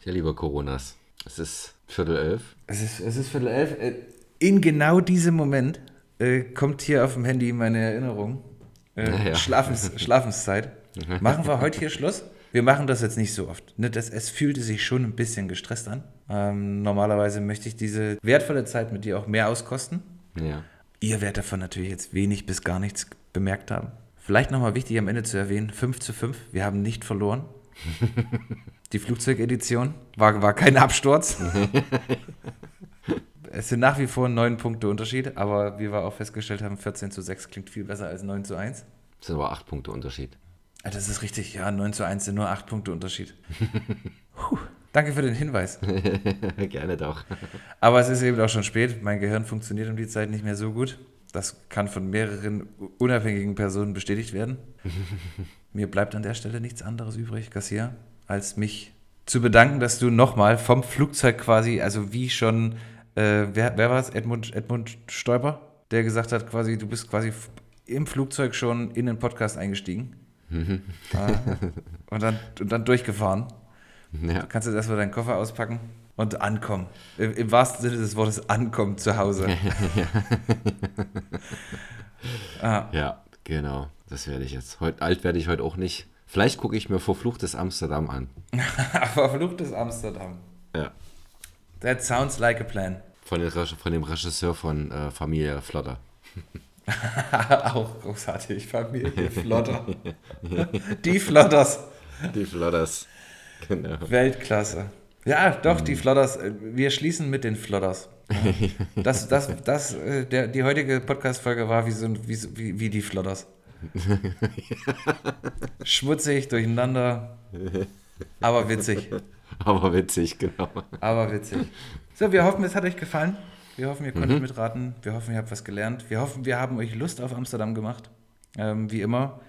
Ja, lieber Coronas. Es ist Viertel elf. Es ist, es ist Viertel elf. Äh, In genau diesem Moment äh, kommt hier auf dem Handy meine Erinnerung. Äh, Ja, ja. Schlafens, Schlafenszeit. Machen wir heute hier Schluss? Wir machen das jetzt nicht so oft. Ne, das, es fühlte sich schon ein bisschen gestresst an. Ähm, normalerweise möchte ich diese wertvolle Zeit mit dir auch mehr auskosten. Ja. Ihr werdet davon natürlich jetzt wenig bis gar nichts bemerkt haben. Vielleicht nochmal wichtig am Ende zu erwähnen, 5 zu 5, wir haben nicht verloren. Die Flugzeugedition war, war kein Absturz. es sind nach wie vor neun Punkte Unterschied, aber wie wir auch festgestellt haben, 14 zu 6 klingt viel besser als 9 zu 1. Das sind aber acht Punkte Unterschied. Das ist richtig, ja, 9 zu 1 sind nur 8 Punkte Unterschied. Puh, danke für den Hinweis. Gerne doch. Aber es ist eben auch schon spät. Mein Gehirn funktioniert um die Zeit nicht mehr so gut. Das kann von mehreren unabhängigen Personen bestätigt werden. Mir bleibt an der Stelle nichts anderes übrig, Garcia, als mich zu bedanken, dass du nochmal vom Flugzeug quasi, also wie schon, äh, wer, wer war es? Edmund, Edmund Stoiber, der gesagt hat, quasi, du bist quasi im Flugzeug schon in den Podcast eingestiegen. Ah, und, dann, und dann durchgefahren. Ja. Kannst du erstmal deinen Koffer auspacken und ankommen. Im, Im wahrsten Sinne des Wortes ankommen zu Hause. ah, ja, genau. Das werde ich jetzt. Heut, alt werde ich heute auch nicht. Vielleicht gucke ich mir Verfluchtes Amsterdam an. verfluchtes Amsterdam. Ja. That sounds like a plan. Von, den, von dem Regisseur von äh, Familie Flotter. Auch großartig. Familie Flotter. Die Flotters. Die Flotters. Genau. Weltklasse. Ja, doch, die Flotters. äh, Wir schließen mit den Flotters. Das, das, das, äh, der, die heutige Podcast-Folge war wie, so, ein- wie, so- wie, wie die Flotters. Schmutzig, durcheinander, aber witzig. Aber witzig, genau. Aber witzig. So, wir hoffen, es hat euch gefallen. Wir hoffen, ihr konntet mitraten. Wir hoffen, ihr habt was gelernt. Wir hoffen, wir haben euch Lust auf Amsterdam gemacht. Ähm, wie immer,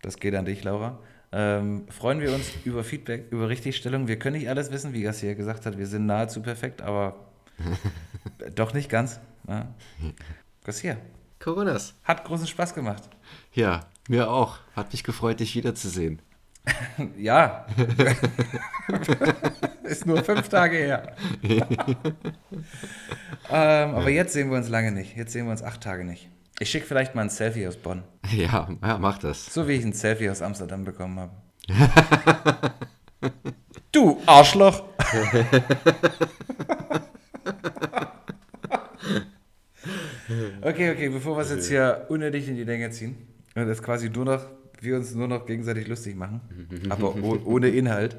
das geht an dich, Laura. Ähm, freuen wir uns über Feedback, über Richtigstellung. Wir können nicht alles wissen, wie Garcia gesagt hat. Wir sind nahezu perfekt, aber doch nicht ganz. Ja. Garcia, Coronas. hat großen Spaß gemacht. Ja, mir auch. Hat mich gefreut, dich wiederzusehen. Ja. Ist nur fünf Tage her. ähm, aber jetzt sehen wir uns lange nicht. Jetzt sehen wir uns acht Tage nicht. Ich schicke vielleicht mal ein Selfie aus Bonn. Ja, ja, mach das. So wie ich ein Selfie aus Amsterdam bekommen habe. du Arschloch! okay, okay, bevor wir es jetzt hier unnötig in die Länge ziehen und das quasi nur noch, wir uns nur noch gegenseitig lustig machen, aber oh, ohne Inhalt.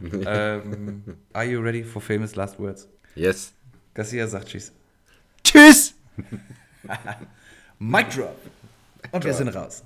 ähm, are you ready for famous last words? Yes. Garcia sagt Tschüss. Tschüss! Mic drop! Und wir sind raus.